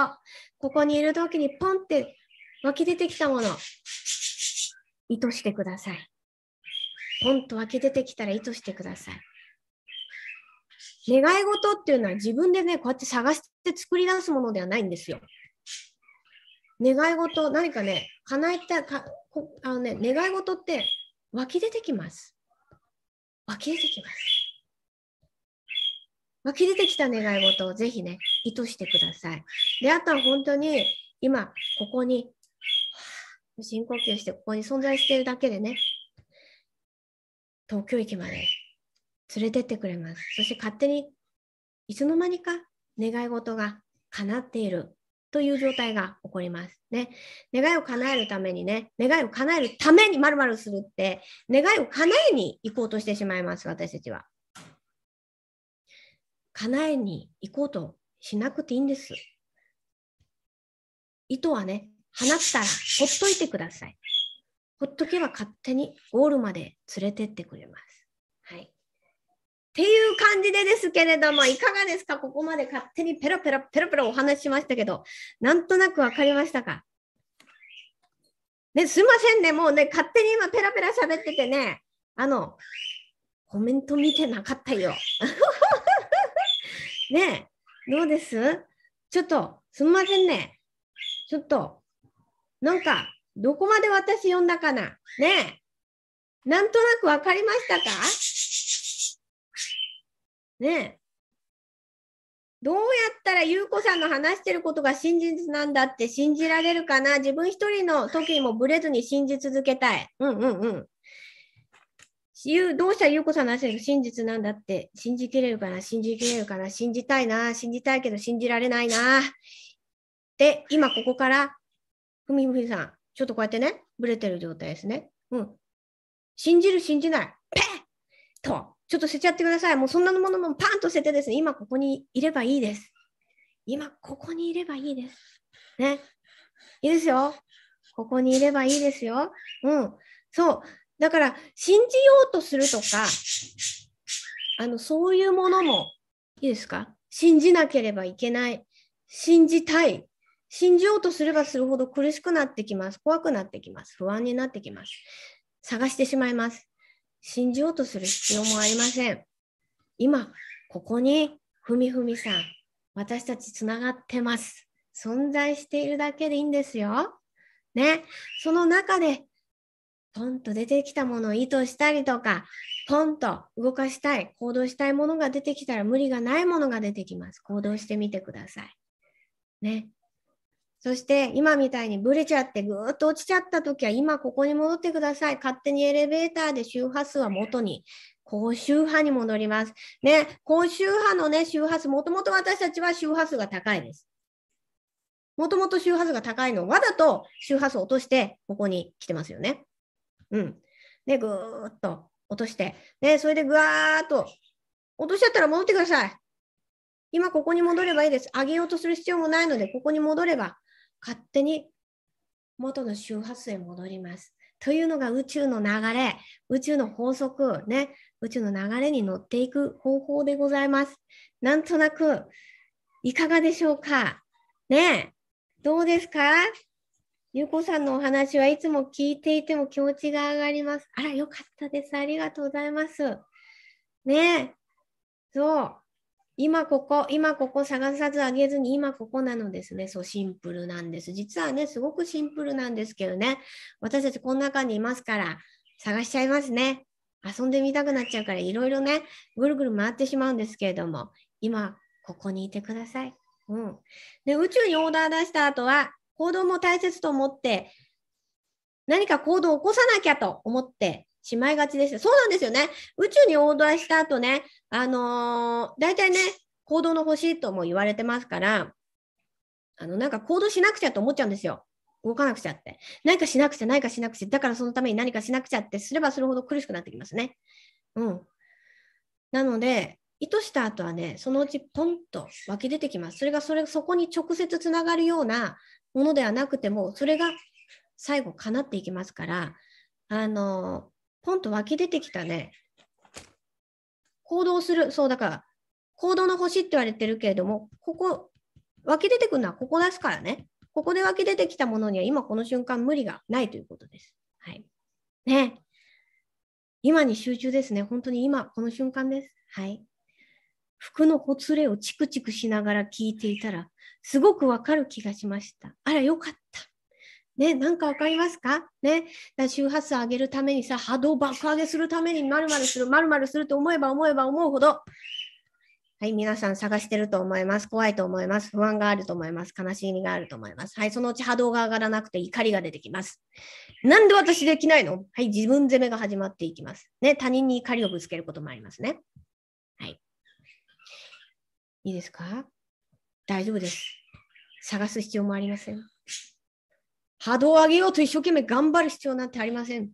[SPEAKER 1] ここにいるときにポンって湧き出てきたもの、意図してください。ポンと湧き出てきたら意図してください。願い事っていうのは自分でね、こうやって探して作り出すものではないんですよ。願い事、何かね、叶えたかあのね、願い事って湧き出てきます。湧き出てきます。湧き出てきた願い事をぜひね、意図してください。で、あとは本当に今、ここに、深呼吸して、ここに存在しているだけでね、東京駅まで連れてってくれます。そして勝手にいつの間にか願い事が叶っているという状態が起こります。ね。願いを叶えるためにね、願いを叶えるためにまるまるするって、願いを叶えに行こうとしてしまいます、私たちは。叶えに行こうとしなくていいんです。糸はね、放ったらほっといてください。ほっとけば勝手にゴールまで連れてってくれます。はい。っていう感じでですけれども、いかがですか？ここまで勝手にペロペロペロペロお話ししましたけど、なんとなくわかりましたか？ね、すいませんね。もうね、勝手に今ペラペラ喋っててね、あの、コメント見てなかったよ。ねどうです？ちょっと、すみませんね。ちょっと、なんか、どこまで私読んだかな？ねなんとなくわかりましたか？ねえどうやったら優子さんの話してることが真実なんだって信じられるかな？自分一人の時にもブレずに信じ続けたい。うんうんうん。どうしたら優子さんの話が真実なんだって信じきれるかな？信じきれるかな？信じたいな？信じたいけど信じられないな？で、今ここから、ふみふみさん、ちょっとこうやってね、ブレてる状態ですね。うん。信じる、信じない。ペッと。ちょっと捨てちゃってください。もうそんなものもパンと捨ててですね、今ここにいればいいです。今ここにいればいいです。ね。いいですよ。ここにいればいいですよ。うん。そう。だから、信じようとするとか、あの、そういうものも、いいですか？信じなければいけない。信じたい。信じようとすればするほど苦しくなってきます。怖くなってきます。不安になってきます。探してしまいます。信じようとする必要もありません。今、ここにふみふみさん、私たちつながってます。存在しているだけでいいんですよ。ね。その中で、ポンと出てきたものを意図したりとか、ポンと動かしたい、行動したいものが出てきたら無理がないものが出てきます。行動してみてください。ね。そして今みたいにブレちゃってぐーっと落ちちゃった時は今ここに戻ってください。勝手にエレベーターで周波数は元に高周波に戻ります。ね、高周波のね、周波数、もともと私たちは周波数が高いです。もともと周波数が高いのをわざと周波数を落としてここに来てますよね。うん。ね、ぐーっと落として。ね、それでぐわーっと落としちゃったら戻ってください。今ここに戻ればいいです。上げようとする必要もないので、ここに戻れば勝手に元の周波数へ戻ります。というのが宇宙の流れ、宇宙の法則、ね、宇宙の流れに乗っていく方法でございます。なんとなく、いかがでしょうか？ねどうですか？ゆうこさんのお話はいつも聞いていても気持ちが上がります。あら、よかったです。ありがとうございます。ねそう。今ここ、今ここ探さずあげずに今ここなのですね。そう、シンプルなんです。実はね、すごくシンプルなんですけどね。私たちこの中にいますから探しちゃいますね。遊んでみたくなっちゃうからいろいろね、ぐるぐる回ってしまうんですけれども、今ここにいてください。うん。で、宇宙にオーダー出した後は、行動も大切と思って、何か行動を起こさなきゃと思ってしまいがちです。そうなんですよね。宇宙にオーダーした後ね、あのー、大体ね、行動の星とも言われてますから、あの、なんか行動しなくちゃと思っちゃうんですよ。動かなくちゃって。何かしなくちゃ、何かしなくちゃ。だからそのために何かしなくちゃってすればするほど苦しくなってきますね。うん。なので、意図した後はね、そのうちポンと湧き出てきます。それがそれそこに直接つながるようなものではなくても、それが最後叶っていきますから、あの、ポンと湧き出てきたね、行動する、そうだから、行動の星って言われてるけれども、ここ、湧き出てくるのはここですからね。ここで湧き出てきたものには今この瞬間無理がないということです。はい。ね。今に集中ですね。本当に今、この瞬間です。はい。服のほつれをチクチクしながら聞いていたら、すごくわかる気がしました。あら、よかった。ね、なんかわかりますか？ね、周波数上げるためにさ、波動爆上げするためにまるまるする、まるまるすると思えば思えば思うほど、はい、皆さん探してると思います。怖いと思います。不安があると思います。悲しみがあると思います。はい、そのうち波動が上がらなくて怒りが出てきます。なんで私できないの？はい、自分責めが始まっていきます。ね、他人に怒りをぶつけることもありますね。はい。いいですか？大丈夫です。探す必要もありません。波動を上げようと一生懸命頑張る必要なんてありません。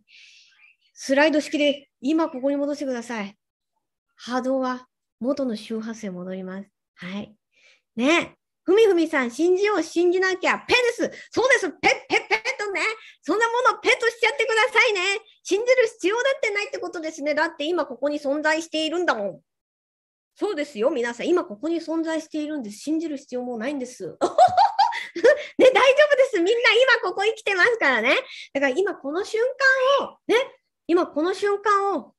[SPEAKER 1] スライド式で今ここに戻してください。波動は元の周波数へ戻ります。はい。ねえふみふみさん、信じよう、信じなきゃ、ペです。そうです。ペッ、ペッ、ペッとね。そんなものペッとしちゃってくださいね。信じる必要だってないってことですね。だって今ここに存在しているんだもん。そうですよ、皆さん。今ここに存在しているんです。信じる必要もないんです。ね、大丈夫です。みんな今ここ生きてますからね。だから今この瞬間を、ね、今この瞬間を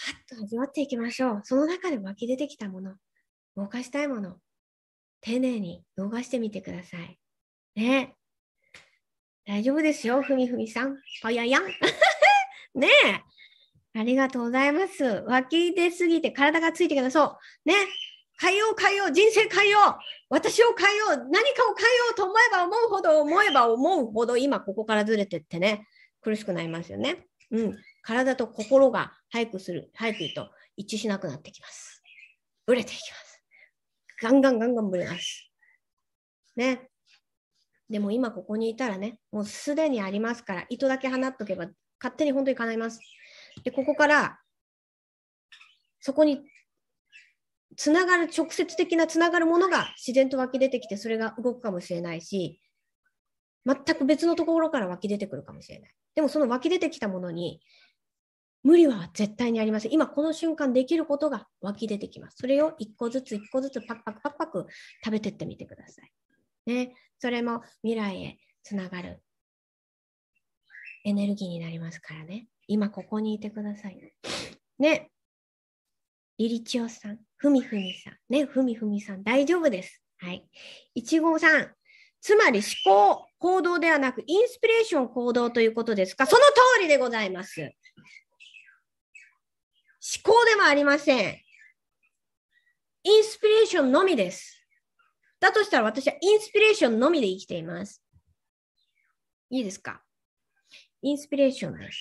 [SPEAKER 1] はっと味わっていきましょう。その中で湧き出てきたもの、動かしたいもの、丁寧に動かしてみてください。ね大丈夫ですよ、ふみふみさん。ぽややん。ねえ。ありがとうございます。湧き出すぎて体がついてくだそう。ね。変えよう変えよう、人生変えよう、私を変えよう、何かを変えようと思えば思うほど、思えば思うほど、今ここからずれてってね、苦しくなりますよね。うん。体と心が早くする、早く言うと一致しなくなってきます。ぶれていきます。ガンガンガンガンぶれます。ね。でも今ここにいたらね、もうすでにありますから、糸だけ放っとけば勝手に本当に叶います。で、ここからそこにつながる、直接的なつながるものが自然と湧き出てきて、それが動くかもしれないし、全く別のところから湧き出てくるかもしれない。でもその湧き出てきたものに無理は絶対にありません。今この瞬間できることが湧き出てきます。それを一個ずつ一個ずつパクパクパクパク食べてってみてください。ね、それも未来へつながるエネルギーになりますからね。今ここにいてください。ね。リリチオさん、ふみふみさん、ね、ふみふみさん、大丈夫です。はい。いちごさん、つまり思考、行動ではなく、インスピレーション行動ということですか？その通りでございます。思考でもありません。インスピレーションのみです。だとしたら私はインスピレーションのみで生きています。いいですか？インスピレーションです。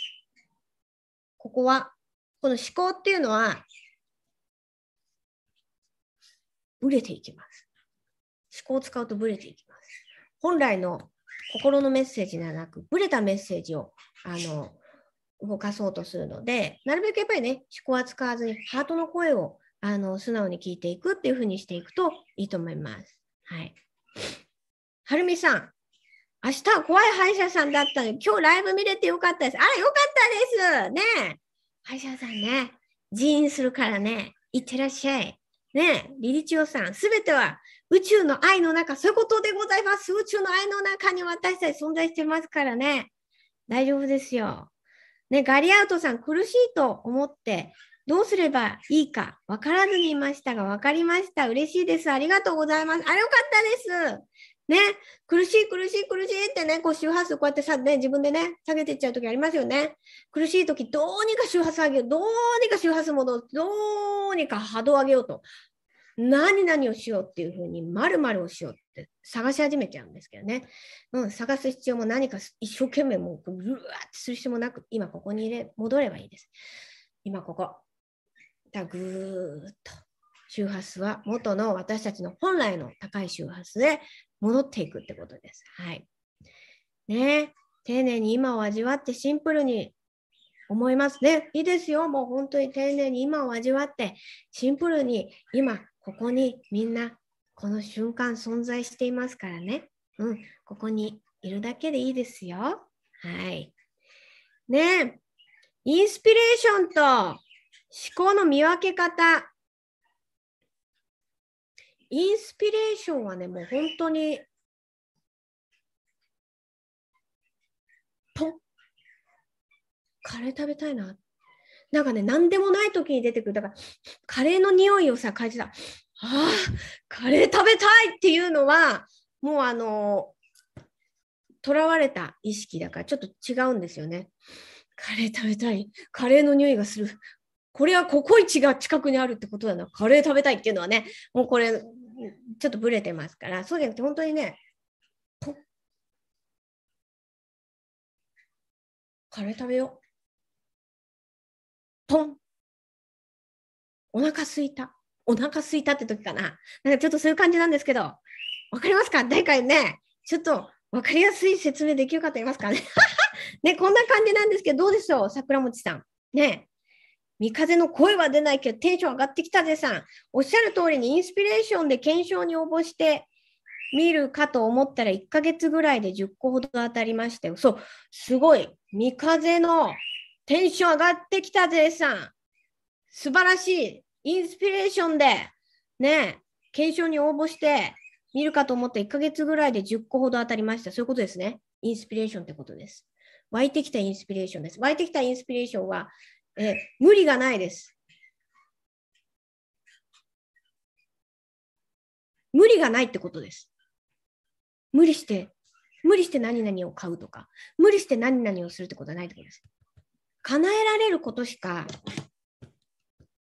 [SPEAKER 1] ここは、この思考っていうのは、ブレていきます。思考を使うとブレていきます。本来の心のメッセージではなく、ブレたメッセージをあの動かそうとするので、なるべくやっぱりね、思考は使わずに、ハートの声をあの素直に聞いていくっていうふうにしていくといいと思います。はい。はるみさん、明日は怖い歯医者さんだったので、今日ライブ見れてよかったです。あら、よかったです。ね歯医者さんね、人員するからね、いってらっしゃい。ねリリチオさん、すべては宇宙の愛の中、そういうことでございます。宇宙の愛の中に私たち存在してますからね。大丈夫ですよ。ね、ガリアウトさん、苦しいと思って、どうすればいいか分からずにいましたが、分かりました。嬉しいです。ありがとうございます。あ、よかったです。ね、苦しい、苦しい、苦しいってね、こう周波数こうやってさ、ね、自分でね、下げていっちゃうときありますよね。苦しいとき、どうにか周波数上げよう、どうにか周波数戻す、どうにか波動上げようと。何々をしようっていうふうに、〇〇をしようって探し始めちゃうんですけどね。うん、探す必要も何か一生懸命もう、うわーってする必要もなく、今ここに入れ、戻ればいいです。今ここ。だぐーっと。周波数は元の私たちの本来の高い周波数で戻っていくってことです。はい。ね丁寧に今を味わってシンプルに思いますね。いいですよ。もう本当に丁寧に今を味わって、シンプルに今、ここにみんな、この瞬間存在していますからね。うん、ここにいるだけでいいですよ。はい。ねインスピレーションと思考の見分け方。インスピレーションはね、もう本当に、ポカレー食べたいな。なんかね、何でもない時に出てくる。だから、カレーの匂いをさ、感じた。ああ、カレー食べたいっていうのは、もうあの、とらわれた意識だからちょっと違うんですよね。カレー食べたい。カレーの匂いがする。これはココイチが近くにあるってことだな。カレー食べたいっていうのはね、もうこれ、ちょっとブレてますから、そうじゃなくて本当にね、カレー食べよう。ポン。お腹すいた。お腹すいたって時かな。なんかちょっとそういう感じなんですけど、わかりますか？誰かね、ちょっとわかりやすい説明できる方いますかね？ね、こんな感じなんですけど、どうでしょう？桜餅さん。ね。三風の声は出ないけどテンション上がってきたぜさん。おっしゃる通りにインスピレーションで検証に応募してみるかと思ったら1ヶ月ぐらいで10個ほど当たりましたよ。そう、すごい。三風のテンション上がってきたぜさん。素晴らしい。インスピレーションで、ね、検証に応募して見るかと思って1ヶ月ぐらいで10個ほど当たりました。そういうことですね。インスピレーションってことです。湧いてきたインスピレーションです。湧いてきたインスピレーションは、え無理がないです。無理がないってことです。無理して、無理して何々を買うとか、無理して何々をするってことはないってことです。叶えられることしか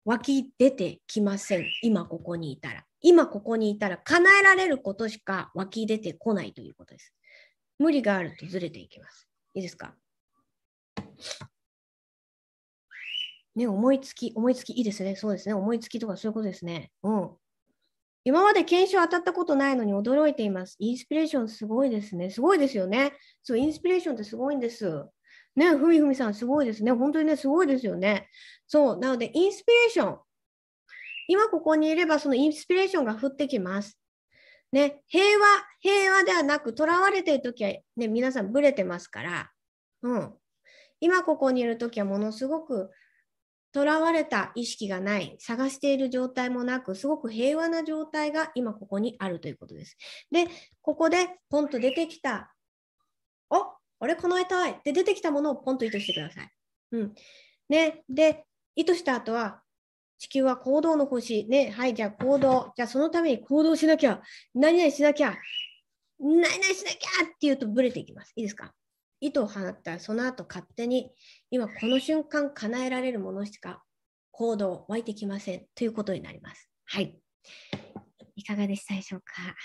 [SPEAKER 1] 湧き出てきません。今ここにいたら。今ここにいたら叶えられることしか湧き出てこないということです。無理があるとずれていきます。いいですか？ね、思いつき、思いつきいいですね。そうですね。思いつきとかそういうことですね。うん。今まで検証当たったことないのに驚いています。インスピレーションすごいですね。すごいですよね。そう、インスピレーションってすごいんです。ね、ふみふみさんすごいですね。本当にね、すごいですよね。そう、なので、インスピレーション。今ここにいれば、そのインスピレーションが降ってきます。ね、平和、平和ではなく、とらわれているときは、ね、皆さんブレてますから、うん。今ここにいるときは、ものすごくとらわれた意識がない、探している状態もなく、すごく平和な状態が今ここにあるということです。で、ここでポンと出てきた、ああれ、叶えたいって出てきたものをポンと意図してください。うん。ね、で、意図した後は、地球は行動の星。ね、はい、じゃあ行動。じゃあそのために行動しなきゃ。何々しなきゃ。何々しなきゃって言うとブレていきます。いいですか？糸を放ったらその後勝手に今この瞬間叶えられるものしか行動湧いてきませんということになります。はい。いかがでしたでしょうか？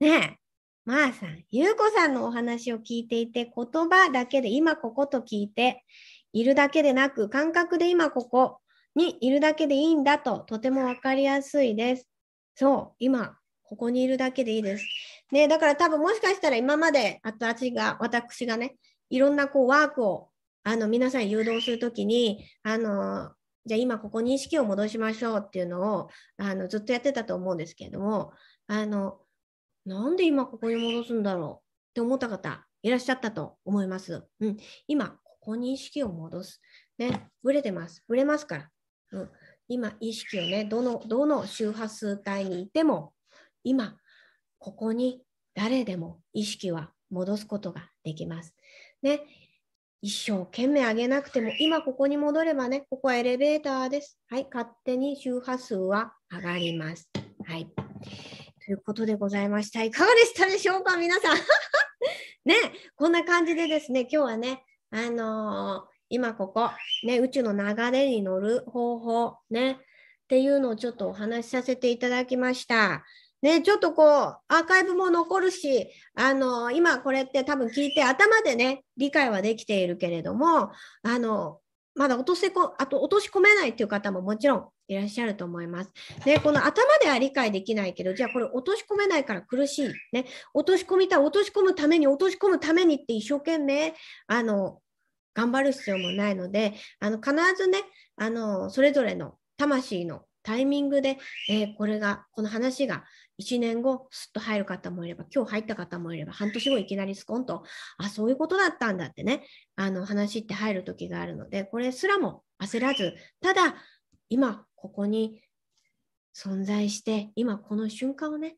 [SPEAKER 1] ねえ、まー、あ、さん、ゆうこさんのお話を聞いていて言葉だけで今ここと聞いているだけでなく感覚で今ここにいるだけでいいんだととてもわかりやすいです。そう、今ここにいるだけでいいです。ね、だから多分もしかしたら今まで私が、私がね、いろんなこうワークをあの皆さん誘導するときに、あの、じゃあ今ここに意識を戻しましょうっていうのをあのずっとやってたと思うんですけれども、あの、なんで今ここに戻すんだろうって思った方いらっしゃったと思います。うん、今、ここに意識を戻す。ね、ぶれてます。ぶれますから。うん、今、意識をね、どの、どの周波数帯にいても、今、ここに誰でも意識は戻すことができます。ね、一生懸命上げなくても、今ここに戻ればね、ここはエレベーターです。はい、勝手に周波数は上がります。はい。ということでございました。いかがでしたでしょうか、皆さん。ね、こんな感じでですね、今日はね、あのー、今ここ、ね、宇宙の流れに乗る方法、ね、っていうのをちょっとお話しさせていただきました。ね、ちょっとこう、アーカイブも残るし、あの、今これって多分聞いて頭でね、理解はできているけれども、あの、まだ落とせこ、あと落とし込めないっていう方ももちろんいらっしゃると思います。で、この頭では理解できないけど、じゃあこれ落とし込めないから苦しい。ね、落とし込みたい、落とし込むために、落とし込むためにって一生懸命、あの、頑張る必要もないので、あの必ずね、あのそれぞれの魂のタイミングで、えー、これが、この話が1年後、すっと入る方もいれば、今日入った方もいれば、半年後いきなりスコンと、あ、そういうことだったんだってね、あの話って入る時があるので、これすらも焦らず、ただ、今、ここに存在して、今この瞬間をね、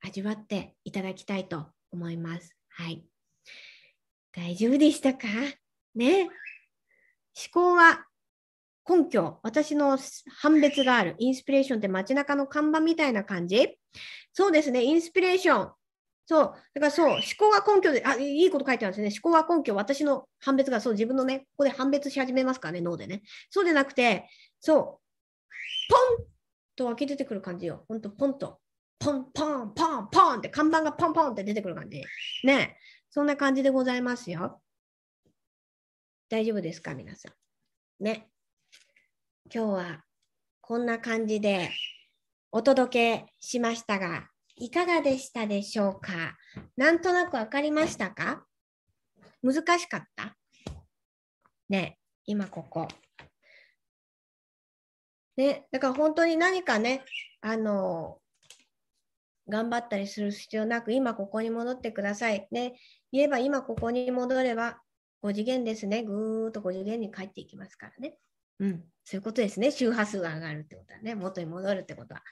[SPEAKER 1] 味わっていただきたいと思います。はい。大丈夫でしたか？ね。思考は根拠、私の判別がある。インスピレーションって街中の看板みたいな感じ？そうですね、インスピレーション。そう。だからそう、思考が根拠で、あ、いいこと書いてあるんですね。思考は根拠、私の判別が、そう、自分のね、ここで判別し始めますからね、脳でね。そうでなくて、そう、ポンと湧き出てくる感じよ。ほんと、ポンと。ポン、ポン、ポン、ポンって、看板がポンポンって出てくる感じ。ね。そんな感じでございますよ。大丈夫ですか、皆さん。ね。今日はこんな感じでお届けしましたが、いかがでしたでしょうか？なんとなくわかりましたか？難しかった？ね、今ここ。ね、だから本当に何かね、あの、頑張ったりする必要なく、今ここに戻ってください。ね、言えば今ここに戻れば5次元ですね。ぐーっと5次元に帰っていきますからね。うん、そういうことですね。周波数が上がるってことはね、元に戻るってことは。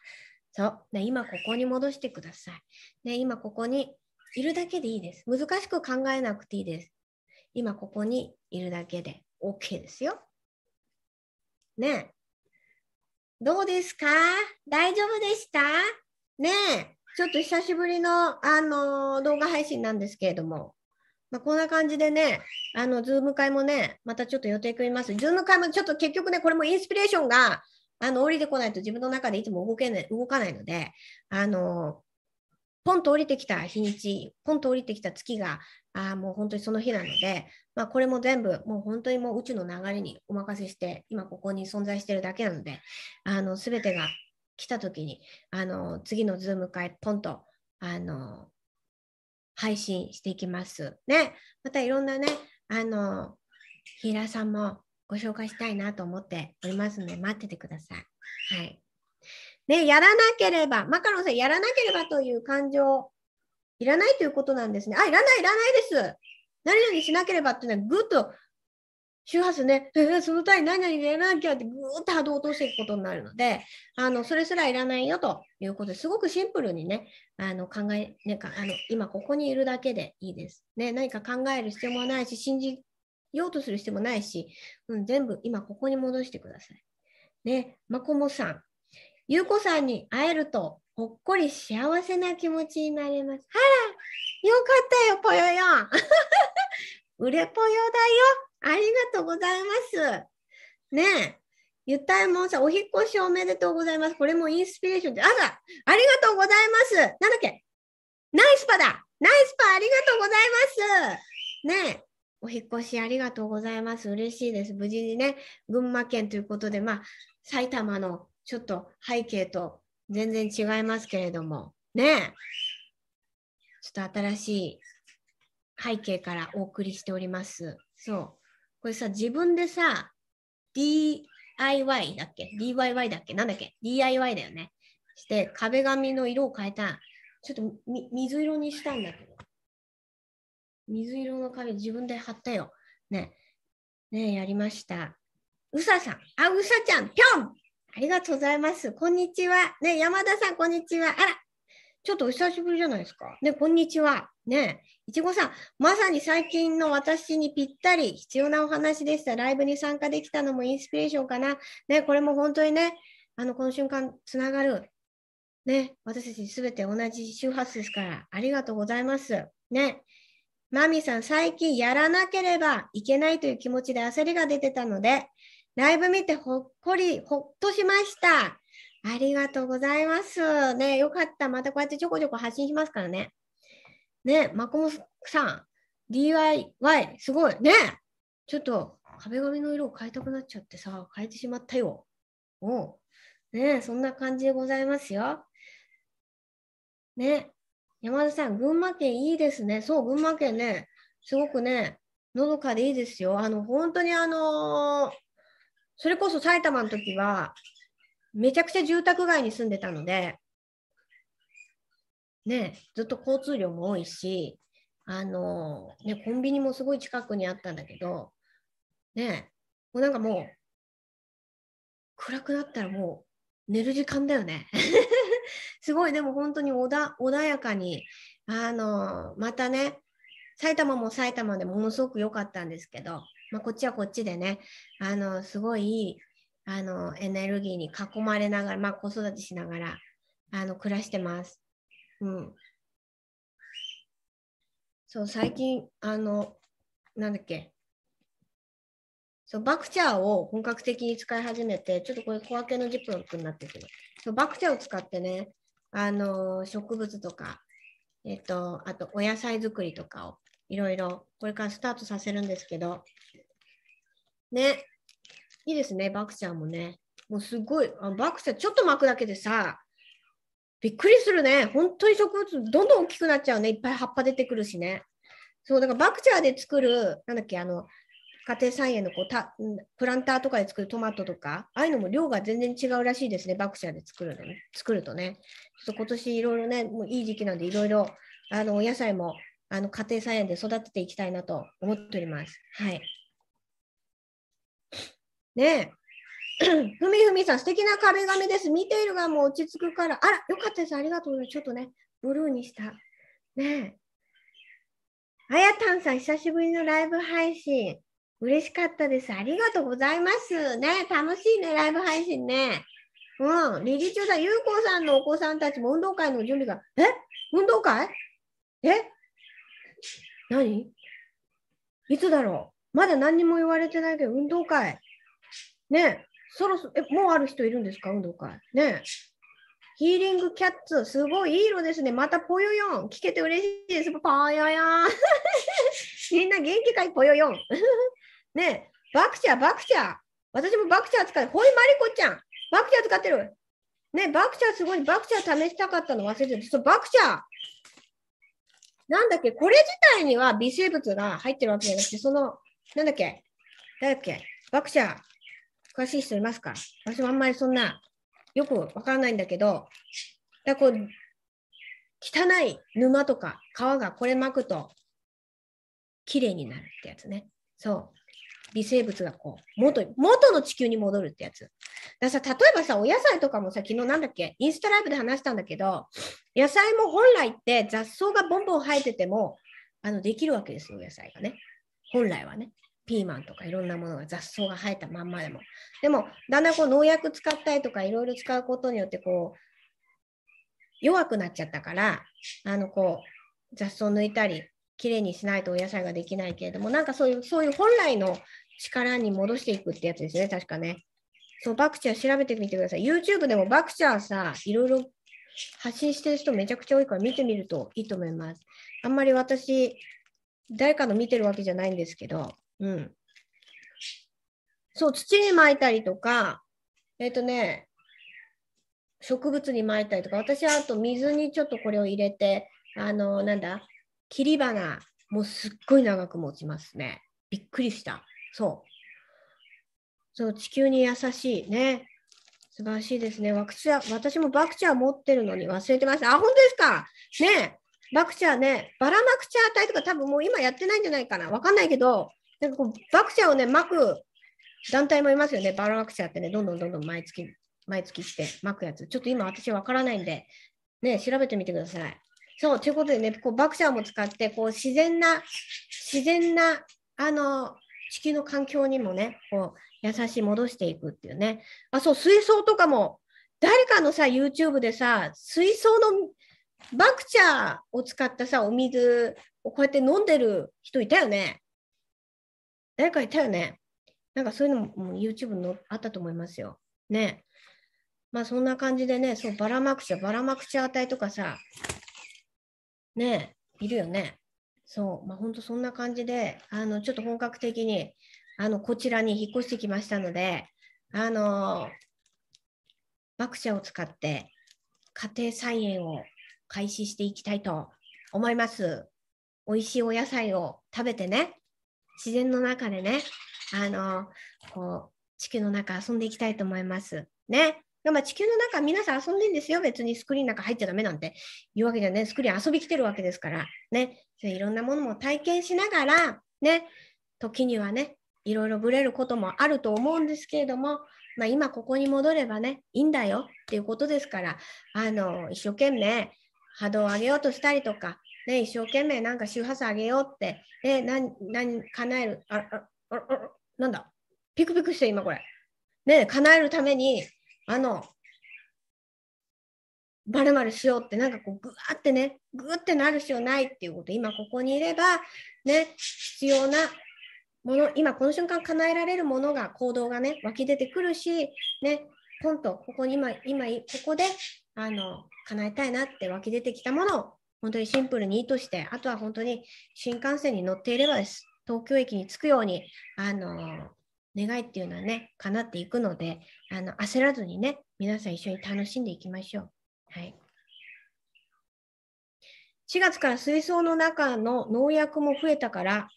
[SPEAKER 1] そう。ね、今ここに戻してください。ね、今ここにいるだけでいいです。難しく考えなくていいです。今ここにいるだけで OK ですよ。ねどうですか？大丈夫でした？ねえ、ちょっと久しぶりの、あのー、動画配信なんですけれども、まあ、こんな感じでね、あの、ズーム会もね、またちょっと予定組みます。ズーム会もちょっと結局ね、これもインスピレーションが、あの、降りてこないと自分の中でいつも動けない、動かないので、あの、ポンと降りてきた日にち、ポンと降りてきた月が、あもう本当にその日なので、まあ、これも全部、もう本当にもう宇宙の流れにお任せして、今ここに存在してるだけなので、あの、すべてが来た時に、あの、次のズーム会、ポンと、あの、配信していきます。ね、またいろんなね、あの、ヒーラーさんもご紹介したいなと思っておりますので、待っててください。はい。ね、やらなければ、マカロンさん、やらなければという感情、いらないということなんですね。あ、いらない、いらないです。何々しなければっていうのは、ぐっと周波数ね、その単位何々やらなきゃってぐーっと波動を落としていくことになるので、あのそれすらいらないよということですごくシンプルにね、あの考え、ね、あの今ここにいるだけでいいです。ね、何か考える必要もないし、信じようとする必要もないし、うん、全部今ここに戻してください。ね、まこもさん、ゆうこさんに会えるとほっこり幸せな気持ちになれます。あら、よかったよ、ぽよよ。うれぽよだよ。ありがとうございます。ねえ。ゆったいもんさん、お引越しおめでとうございます。これもインスピレーションで、あら、ありがとうございます。なんだっけ？ナイスパだナイスパありがとうございます。ねえ。お引越しありがとうございます。嬉しいです。無事にね、群馬県ということで、まあ、埼玉のちょっと背景と全然違いますけれども、ねえちょっと新しい背景からお送りしております。そう。これさ、自分でさ、DIY だっけ ?DIY だっけ？なんだっけ ?DIY だよね。して、壁紙の色を変えた。ちょっとみ水色にしたんだけど。水色の壁自分で貼ったよ。ね。ねやりました。うささん。あ、うさちゃん。ぴょんありがとうございます。こんにちは。ね、山田さん、こんにちは。あら、ちょっとお久しぶりじゃないですか。ね、こんにちは。ねいちごさん、まさに最近の私にぴったり必要なお話でした。ライブに参加できたのもインスピレーションかな。ね、これも本当にね、あの、この瞬間つながる。ね、私たちすべて同じ周波数ですから、ありがとうございます。ね。マミさん、最近やらなければいけないという気持ちで焦りが出てたので、ライブ見てほっこり、ほっとしました。ありがとうございます。ね、よかった。またこうやってちょこちょこ発信しますからね。ね、マコモさん、DIY、すごい。ね、ちょっと壁紙の色を変えたくなっちゃってさ、変えてしまったよ。おね、そんな感じでございますよ。ね、山田さん、群馬県いいですね。そう、群馬県ね、すごくね、のどかでいいですよ。あの、本当にあのそれこそ埼玉の時は、めちゃくちゃ住宅街に住んでたので、ね、ずっと交通量も多いし、あのね、コンビニもすごい近くにあったんだけど、ね、もうなんかもう、暗くなったらもう寝る時間だよね。すごい、でも本当に穏やかに、あのまたね、埼玉も埼玉でものすごく良かったんですけど、まあ、こっちはこっちでね、あのすごいあのエネルギーに囲まれながら、まあ、子育てしながらあの暮らしてます。うん。そう、最近、あの、なんだっけ、そうバクチャーを本格的に使い始めて、ちょっとこれ小分けのジップロックになってるけど、そうバクチャーを使ってね、あの植物とか、えっと、あとお野菜作りとかをいろいろこれからスタートさせるんですけど、ね、いいですね、バクチャーもね。もうすごい、あバクチャーちょっと巻くだけでさ、びっくりするね。本当に植物どんどん大きくなっちゃうね。いっぱい葉っぱ出てくるしね。そう、だからバクチャーで作る、なんだっけ、あの、家庭菜園のこうたプランターとかで作るトマトとか、ああいうのも量が全然違うらしいですね、バクチャーで作るのね作るとね。ちょっと今年いろいろね、もういい時期なんで、いろいろあのお野菜もあの家庭菜園で育てていきたいなと思っております。はい。ねえ。ふみふみさん、素敵な壁紙です。見ているがもう落ち着くから。あら、よかったです。ありがとうございます。ちょっとね、ブルーにした。ねえ。あやたんさん、久しぶりのライブ配信。嬉しかったです。ありがとうございます。ね、楽しいね、ライブ配信ね。うん、理事長さん、ゆうこさんのお子さんたちも運動会の準備が、え？運動会？え？何？いつだろうまだ何にも言われてないけど、運動会。ねそろそろ、え、もうある人いるんですか？運動会。ねヒーリングキャッツ、すごいいい色ですね。またぽよよん。聞けて嬉しいです。ぽよよん。みんな元気かい？ぽよよん。ねバクチャー、バクチャー。私もバクチャー使って、ほいまりこちゃん。バクチャー使ってる。ねバクチャーすごい。バクチャー試したかったの忘れてる。そう、バクチャー。なんだっけ、これ自体には微生物が入ってるわけじゃなくて、その、なんだっけ、誰だっけ、バクチャー。詳しい人いますか？私もあんまりそんな、よくわからないんだけど、だこう、汚い沼とか皮がこれ巻くと、綺麗になるってやつね。そう。微生物がこう元元の地球に戻るってやつ。ださ例えばさ、お野菜とかもさ、昨日なんだっけ、インスタライブで話したんだけど、野菜も本来って雑草がボンボン生えててもあのできるわけですよ、野菜がね。本来はね。ピーマンとかいろんなものが雑草が生えたまんまでも。でも、だんだんこう農薬使ったりとかいろいろ使うことによってこう弱くなっちゃったから、あのこう雑草抜いたり、きれいにしないとお野菜ができないけれども、なんかそういうそういう本来の力に戻していくってやつですね、確かね。そう、バクチャー調べてみてください。YouTube でもバクチャーさ、いろいろ発信してる人めちゃくちゃ多いから見てみるといいと思います。あんまり私、誰かの見てるわけじゃないんですけど、うん。そう、土に巻いたりとか、えっ、ー、とね、植物に巻いたりとか、私はあと水にちょっとこれを入れて、あの、なんだ、切り花、もうすっごい長く持ちますね。びっくりした。そう。そう、地球に優しいね。素晴らしいですね。私もバクチャー持ってるのに忘れてました。あ、本当ですか？ねえバクチャーね、バラマクチャー体とか多分もう今やってないんじゃないかな。わかんないけど、なんかこうバクチャーをね、巻く団体もいますよね。バラマクチャってね、どんどんどんどん毎月、毎月して巻くやつ。ちょっと今私わからないんで、ね、調べてみてください。そう、ということでね、こうバクチャーも使って、こう自然な、自然な、あの、地球の環境にもね、こう優しい戻していくっていうね。あ、そう、水槽とかも、誰かのさ、YouTube でさ、水槽のバクチャーを使ったさ、お水をこうやって飲んでる人いたよね。誰かいたよね。なんかそういうのも YouTube のあったと思いますよ。ね。まあそんな感じでね、そう、バラマクチャ、バラマクチャー体とかさ、ねいるよね。そう、まあ、本当そんな感じで、あの、ちょっと本格的に、あの、こちらに引っ越してきましたので、あの、バクチャを使って家庭菜園を開始していきたいと思います。美味しいお野菜を食べてね、自然の中でね、あの、こう、地球の中遊んでいきたいと思います。ね。まあ、地球の中皆さん遊んでんですよ。別にスクリーンの中入っちゃダメなんて言うわけじゃね。スクリーン遊び来てるわけですから。ね。いろんなものも体験しながら、ね。時にはね、いろいろぶれることもあると思うんですけれども、まあ、今ここに戻ればね、いいんだよっていうことですから、あの、一生懸命波動を上げようとしたりとか、ね、一生懸命なんか周波数上げようって、え、何、何、叶える、あ、あ、あ、あ、なんだ、ピクピクして今これ。ね、叶えるために、あの、まるまるしようってなんかこうぐわってねぐってなる必要ないっていうこと今ここにいればね必要なもの今この瞬間叶えられるものが行動がね湧き出てくるしねポンとここに今今ここであの叶えたいなって湧き出てきたものを本当にシンプルに意図してあとは本当に新幹線に乗っていればです東京駅に着くようにあの願いっていうのはね叶っていくのであの焦らずにね皆さん一緒に楽しんでいきましょう。はい。4月から水槽の中の農薬も増えたから、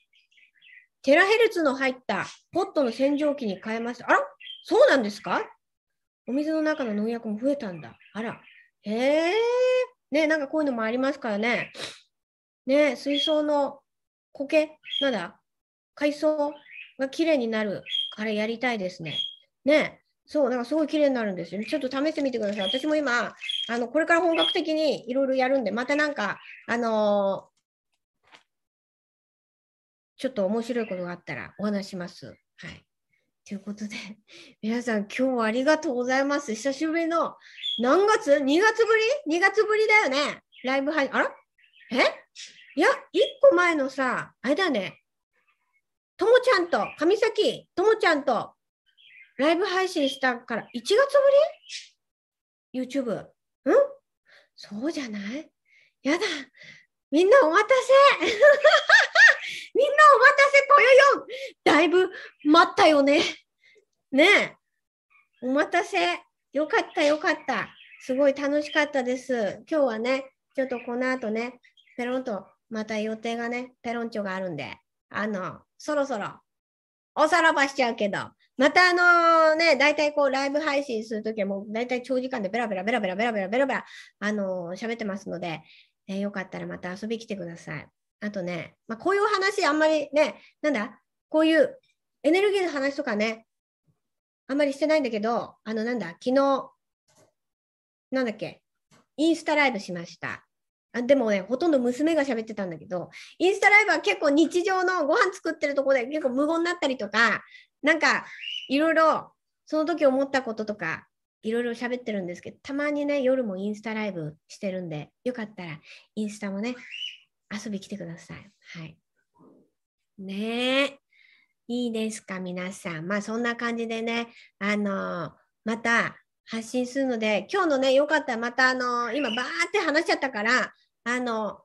[SPEAKER 1] テラヘルツの入ったポットの洗浄機に変えました。あらそうなんですか？お水の中の農薬も増えたんだ。あら。へえ。ねなんかこういうのもありますからね。ね水槽の苔、なんだ海藻がきれいになるからやりたいですね。ねそう、なんかすごい綺麗になるんですよ、ちょっと試してみてください。私も今、あのこれから本格的にいろいろやるんで、またなんか、あのー、ちょっと面白いことがあったらお話します。はい。ということで、皆さん、今日はありがとうございます。久しぶりの、何月 ?2 月ぶり ?2 月ぶりだよね。ライブ配信。あら？え？いや、1個前のさ、あれだね。ともちゃんと、上崎、ともちゃんと、ライブ配信したから1月ぶり ?YouTube。ん？そうじゃない？やだ。みんなお待たせ みんなお待たせぽよよだいぶ待ったよね。ねえ。お待たせ。よかったよかった。すごい楽しかったです。今日はね、ちょっとこの後ね、ペロンとまた予定がね、ペロンチョがあるんで、あの、そろそろおさらばしちゃうけど、またあのね、大体こうライブ配信するときはもう大体長時間でベラベラベラベラベラベラベラベラあの喋ってますので、えー、よかったらまた遊び来てください。あとね、まあ、こういう話あんまりね、なんだ、こういうエネルギーの話とかね、あんまりしてないんだけど、あのなんだ、昨日、なんだっけ、インスタライブしました。あでもね、ほとんど娘が喋ってたんだけど、インスタライブは結構日常のご飯作ってるとこで結構無言になったりとか、なんかいろいろその時思ったこととかいろいろ喋ってるんですけど、たまにね、夜もインスタライブしてるんで、よかったらインスタもね、遊び来てください。はい。ねえ。いいですか、皆さん。まあ、そんな感じでね、あの、また発信するので、今日のね、よかったらまた、あの、今、バーって話しちゃったから、あの、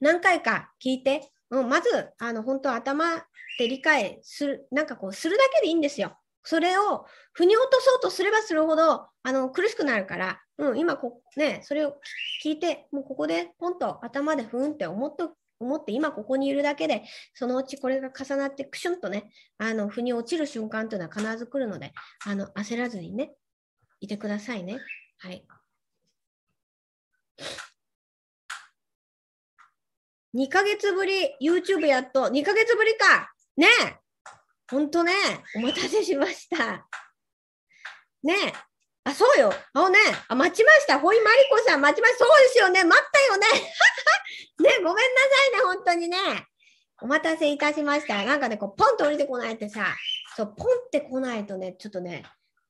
[SPEAKER 1] 何回か聞いて、うん、まず、あの、本当頭で理解する、なんかこう、するだけでいいんですよ。それを腑に落とそうとすればするほどあの苦しくなるから、うん、今こ、ね、それを聞いて、もうここでポンと頭でふんって思っと思って今ここにいるだけでそのうちこれが重なってクシュンとねあの腑に落ちる瞬間というのは必ず来るのであの焦らずにねいてくださいね。はい。2ヶ月ぶり YouTube やっと2ヶ月ぶりかねえほんとね、お待たせしました。ねえ。あ、そうよ。あのね、あ、待ちました。ほいまりこさん、待ちました。そうですよね。待ったよね。ね、ごめんなさいね、本当にね。お待たせいたしました。なんかね、こう、ポンと降りてこないってさ、そう、ポンって来ないとね、ちょっとね、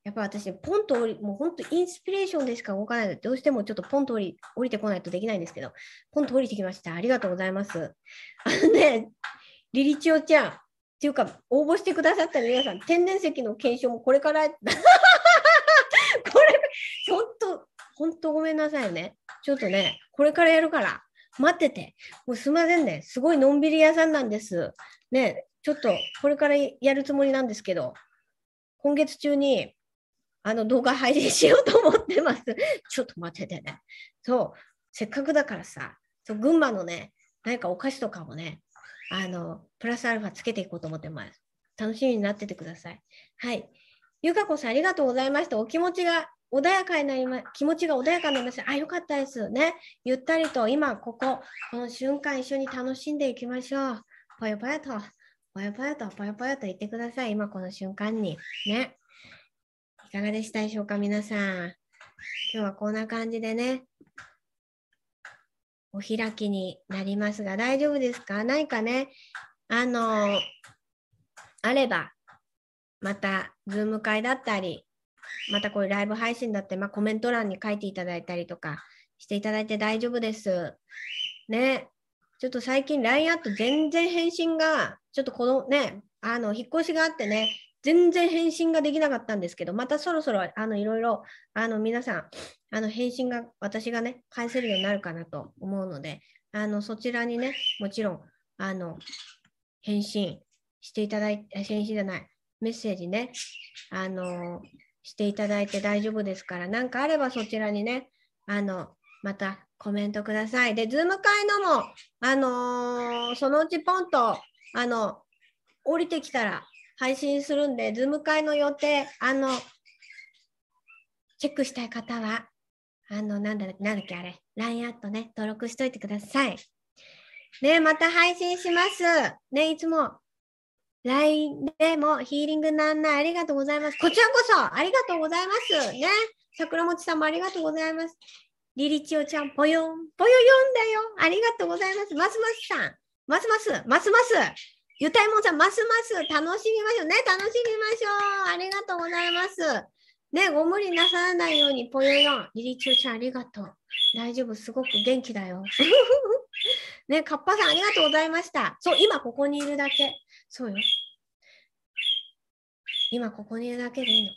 [SPEAKER 1] やっぱ私、ポンと降り、もう本当インスピレーションでしか動かないので、どうしてもちょっとポンと降り降りてこないとできないんですけど、ポンと降りてきました。ありがとうございます。あのね、リリチオちゃん、っていうか、応募してくださった皆さん、天然石の検証もこれから、これ、本当、本当ごめんなさいね。ちょっとね、これからやるから、待ってて。もうすみませんね。すごいのんびり屋さんなんです。ね、ちょっとこれからやるつもりなんですけど、今月中にあの動画配信しようと思ってます。ちょっと待っててね。そう、せっかくだからさ、そう群馬のね、何かお菓子とかもね、あの、プラスアルファつけていこうと思ってます。楽しみになっててください。はい。ゆかこさん、ありがとうございました。お気持ちが穏やかになりま、気持ちが穏やかになりました。あ、よかったですね。ゆったりと、今、ここ、この瞬間、一緒に楽しんでいきましょう。ぽよぽよと、ぽよぽよと、ぽよぽよと言ってください。今、この瞬間に。ね。いかがでしたでしょうか、皆さん。今日はこんな感じでね、お開きになりますが、大丈夫ですか？何かね、あの、あれば、また、ズーム会だったり、またこういうライブ配信だって、まあ、コメント欄に書いていただいたりとかしていただいて大丈夫です。ね。ちょっと最近 LINE アット全然返信が、ちょっとこのね、あの、引っ越しがあってね、全然返信ができなかったんですけど、またそろそろ、あの、いろいろ、あの、皆さん、あの、返信が、私がね、返せるようになるかなと思うので、あの、そちらにね、もちろん、あの、返信していただいて、返信じゃない、メッセージね、あの、していただいて大丈夫ですから、何かあればそちらにね、あの、またコメントください。で、ズーム会のも、あのー、そのうちポンと、あの、降りてきたら配信するんで、ズーム会の予定、あの、チェックしたい方は、あの、なんだなんだっけあれ、LINE アットね、登録しといてください。ね、また配信します。ね、いつも LINE でもヒーリングなんないありがとうございます。こちらこそありがとうございます。ね。桜餅さんもありがとうございます。リリチオちゃん、ぽよん、ぽよよんだよ。ありがとうございます。ますますさん、ますます、ますます。ゆたいもんさん、ますます楽しみましょうね。楽しみましょう。ありがとうございます。ね、ご無理なさらないように、ぽよよん。リリチオちゃん、ありがとう。大丈夫、すごく元気だよ。ね、カッパさん、ありがとうございました。そう、今ここにいるだけ。そうよ。今ここにいるだけでいいの。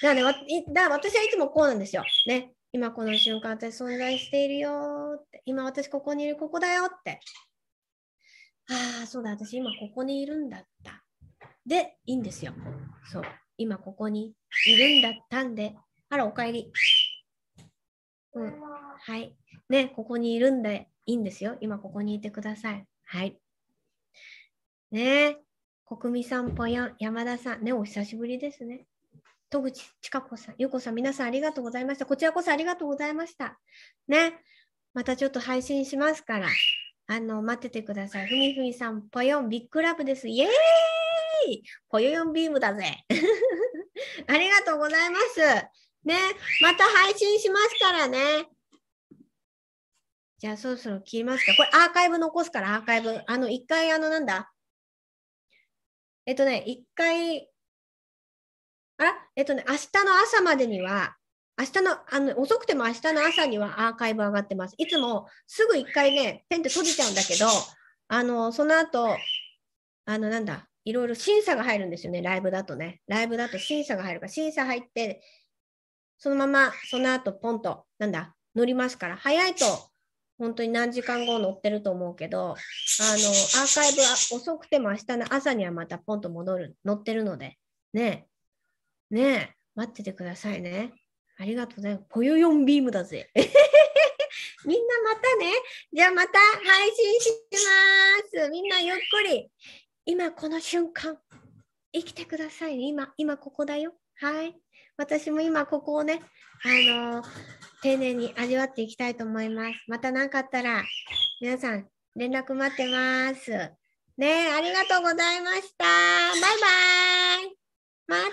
[SPEAKER 1] だからね、だから私はいつもこうなんですよ。ね。今この瞬間私存在しているよって。今私ここにいるここだよって。ああ、そうだ、私今ここにいるんだった。で、いいんですよ。そう。今ここにいるんだったんで。あら、おかえり。うん。はい。ね、ここにいるんでいいんですよ。今ここにいてください。はい。ね国民さんぽや山田さん、ね、お久しぶりですね。戸口千佳子さん、ゆうこさん、皆さんありがとうございました。こちらこそありがとうございました。ね、またちょっと配信しますから、あの、待っててください。ふみふみさん、ぽよん、ビッグラブです。イエーイぽよよんビームだぜ。ありがとうございます。ね、また配信しますからね。じゃあそろそろ切りますか。これアーカイブ残すからアーカイブ。あの、一回あの、なんだ？えっとね、一回、あえっとね、明日の朝までには、明日の、あの、遅くても明日の朝にはアーカイブ上がってます。いつもすぐ一回ね、ペンって閉じちゃうんだけど、あの、その後、あの、なんだ、いろいろ審査が入るんですよね、ライブだとね。ライブだと審査が入るから、審査入って、そのまま、その後、ポンと、なんだ、乗りますから、早いと、本当に何時間後乗ってると思うけど、あの、アーカイブは遅くても明日の朝にはまたポンと戻る、乗ってるので、ねえ、ねえ、待っててくださいね。ありがとうございます。ぽよよんビームだぜ。みんなまたね。じゃあまた配信します。みんなゆっくり。今この瞬間、生きてください、ね。今、今ここだよ。はい。私も今ここをね、あのー、丁寧に味わっていきたいと思います。また何かあったら、皆さん連絡待ってます。ねありがとうございました。バイバイ。またね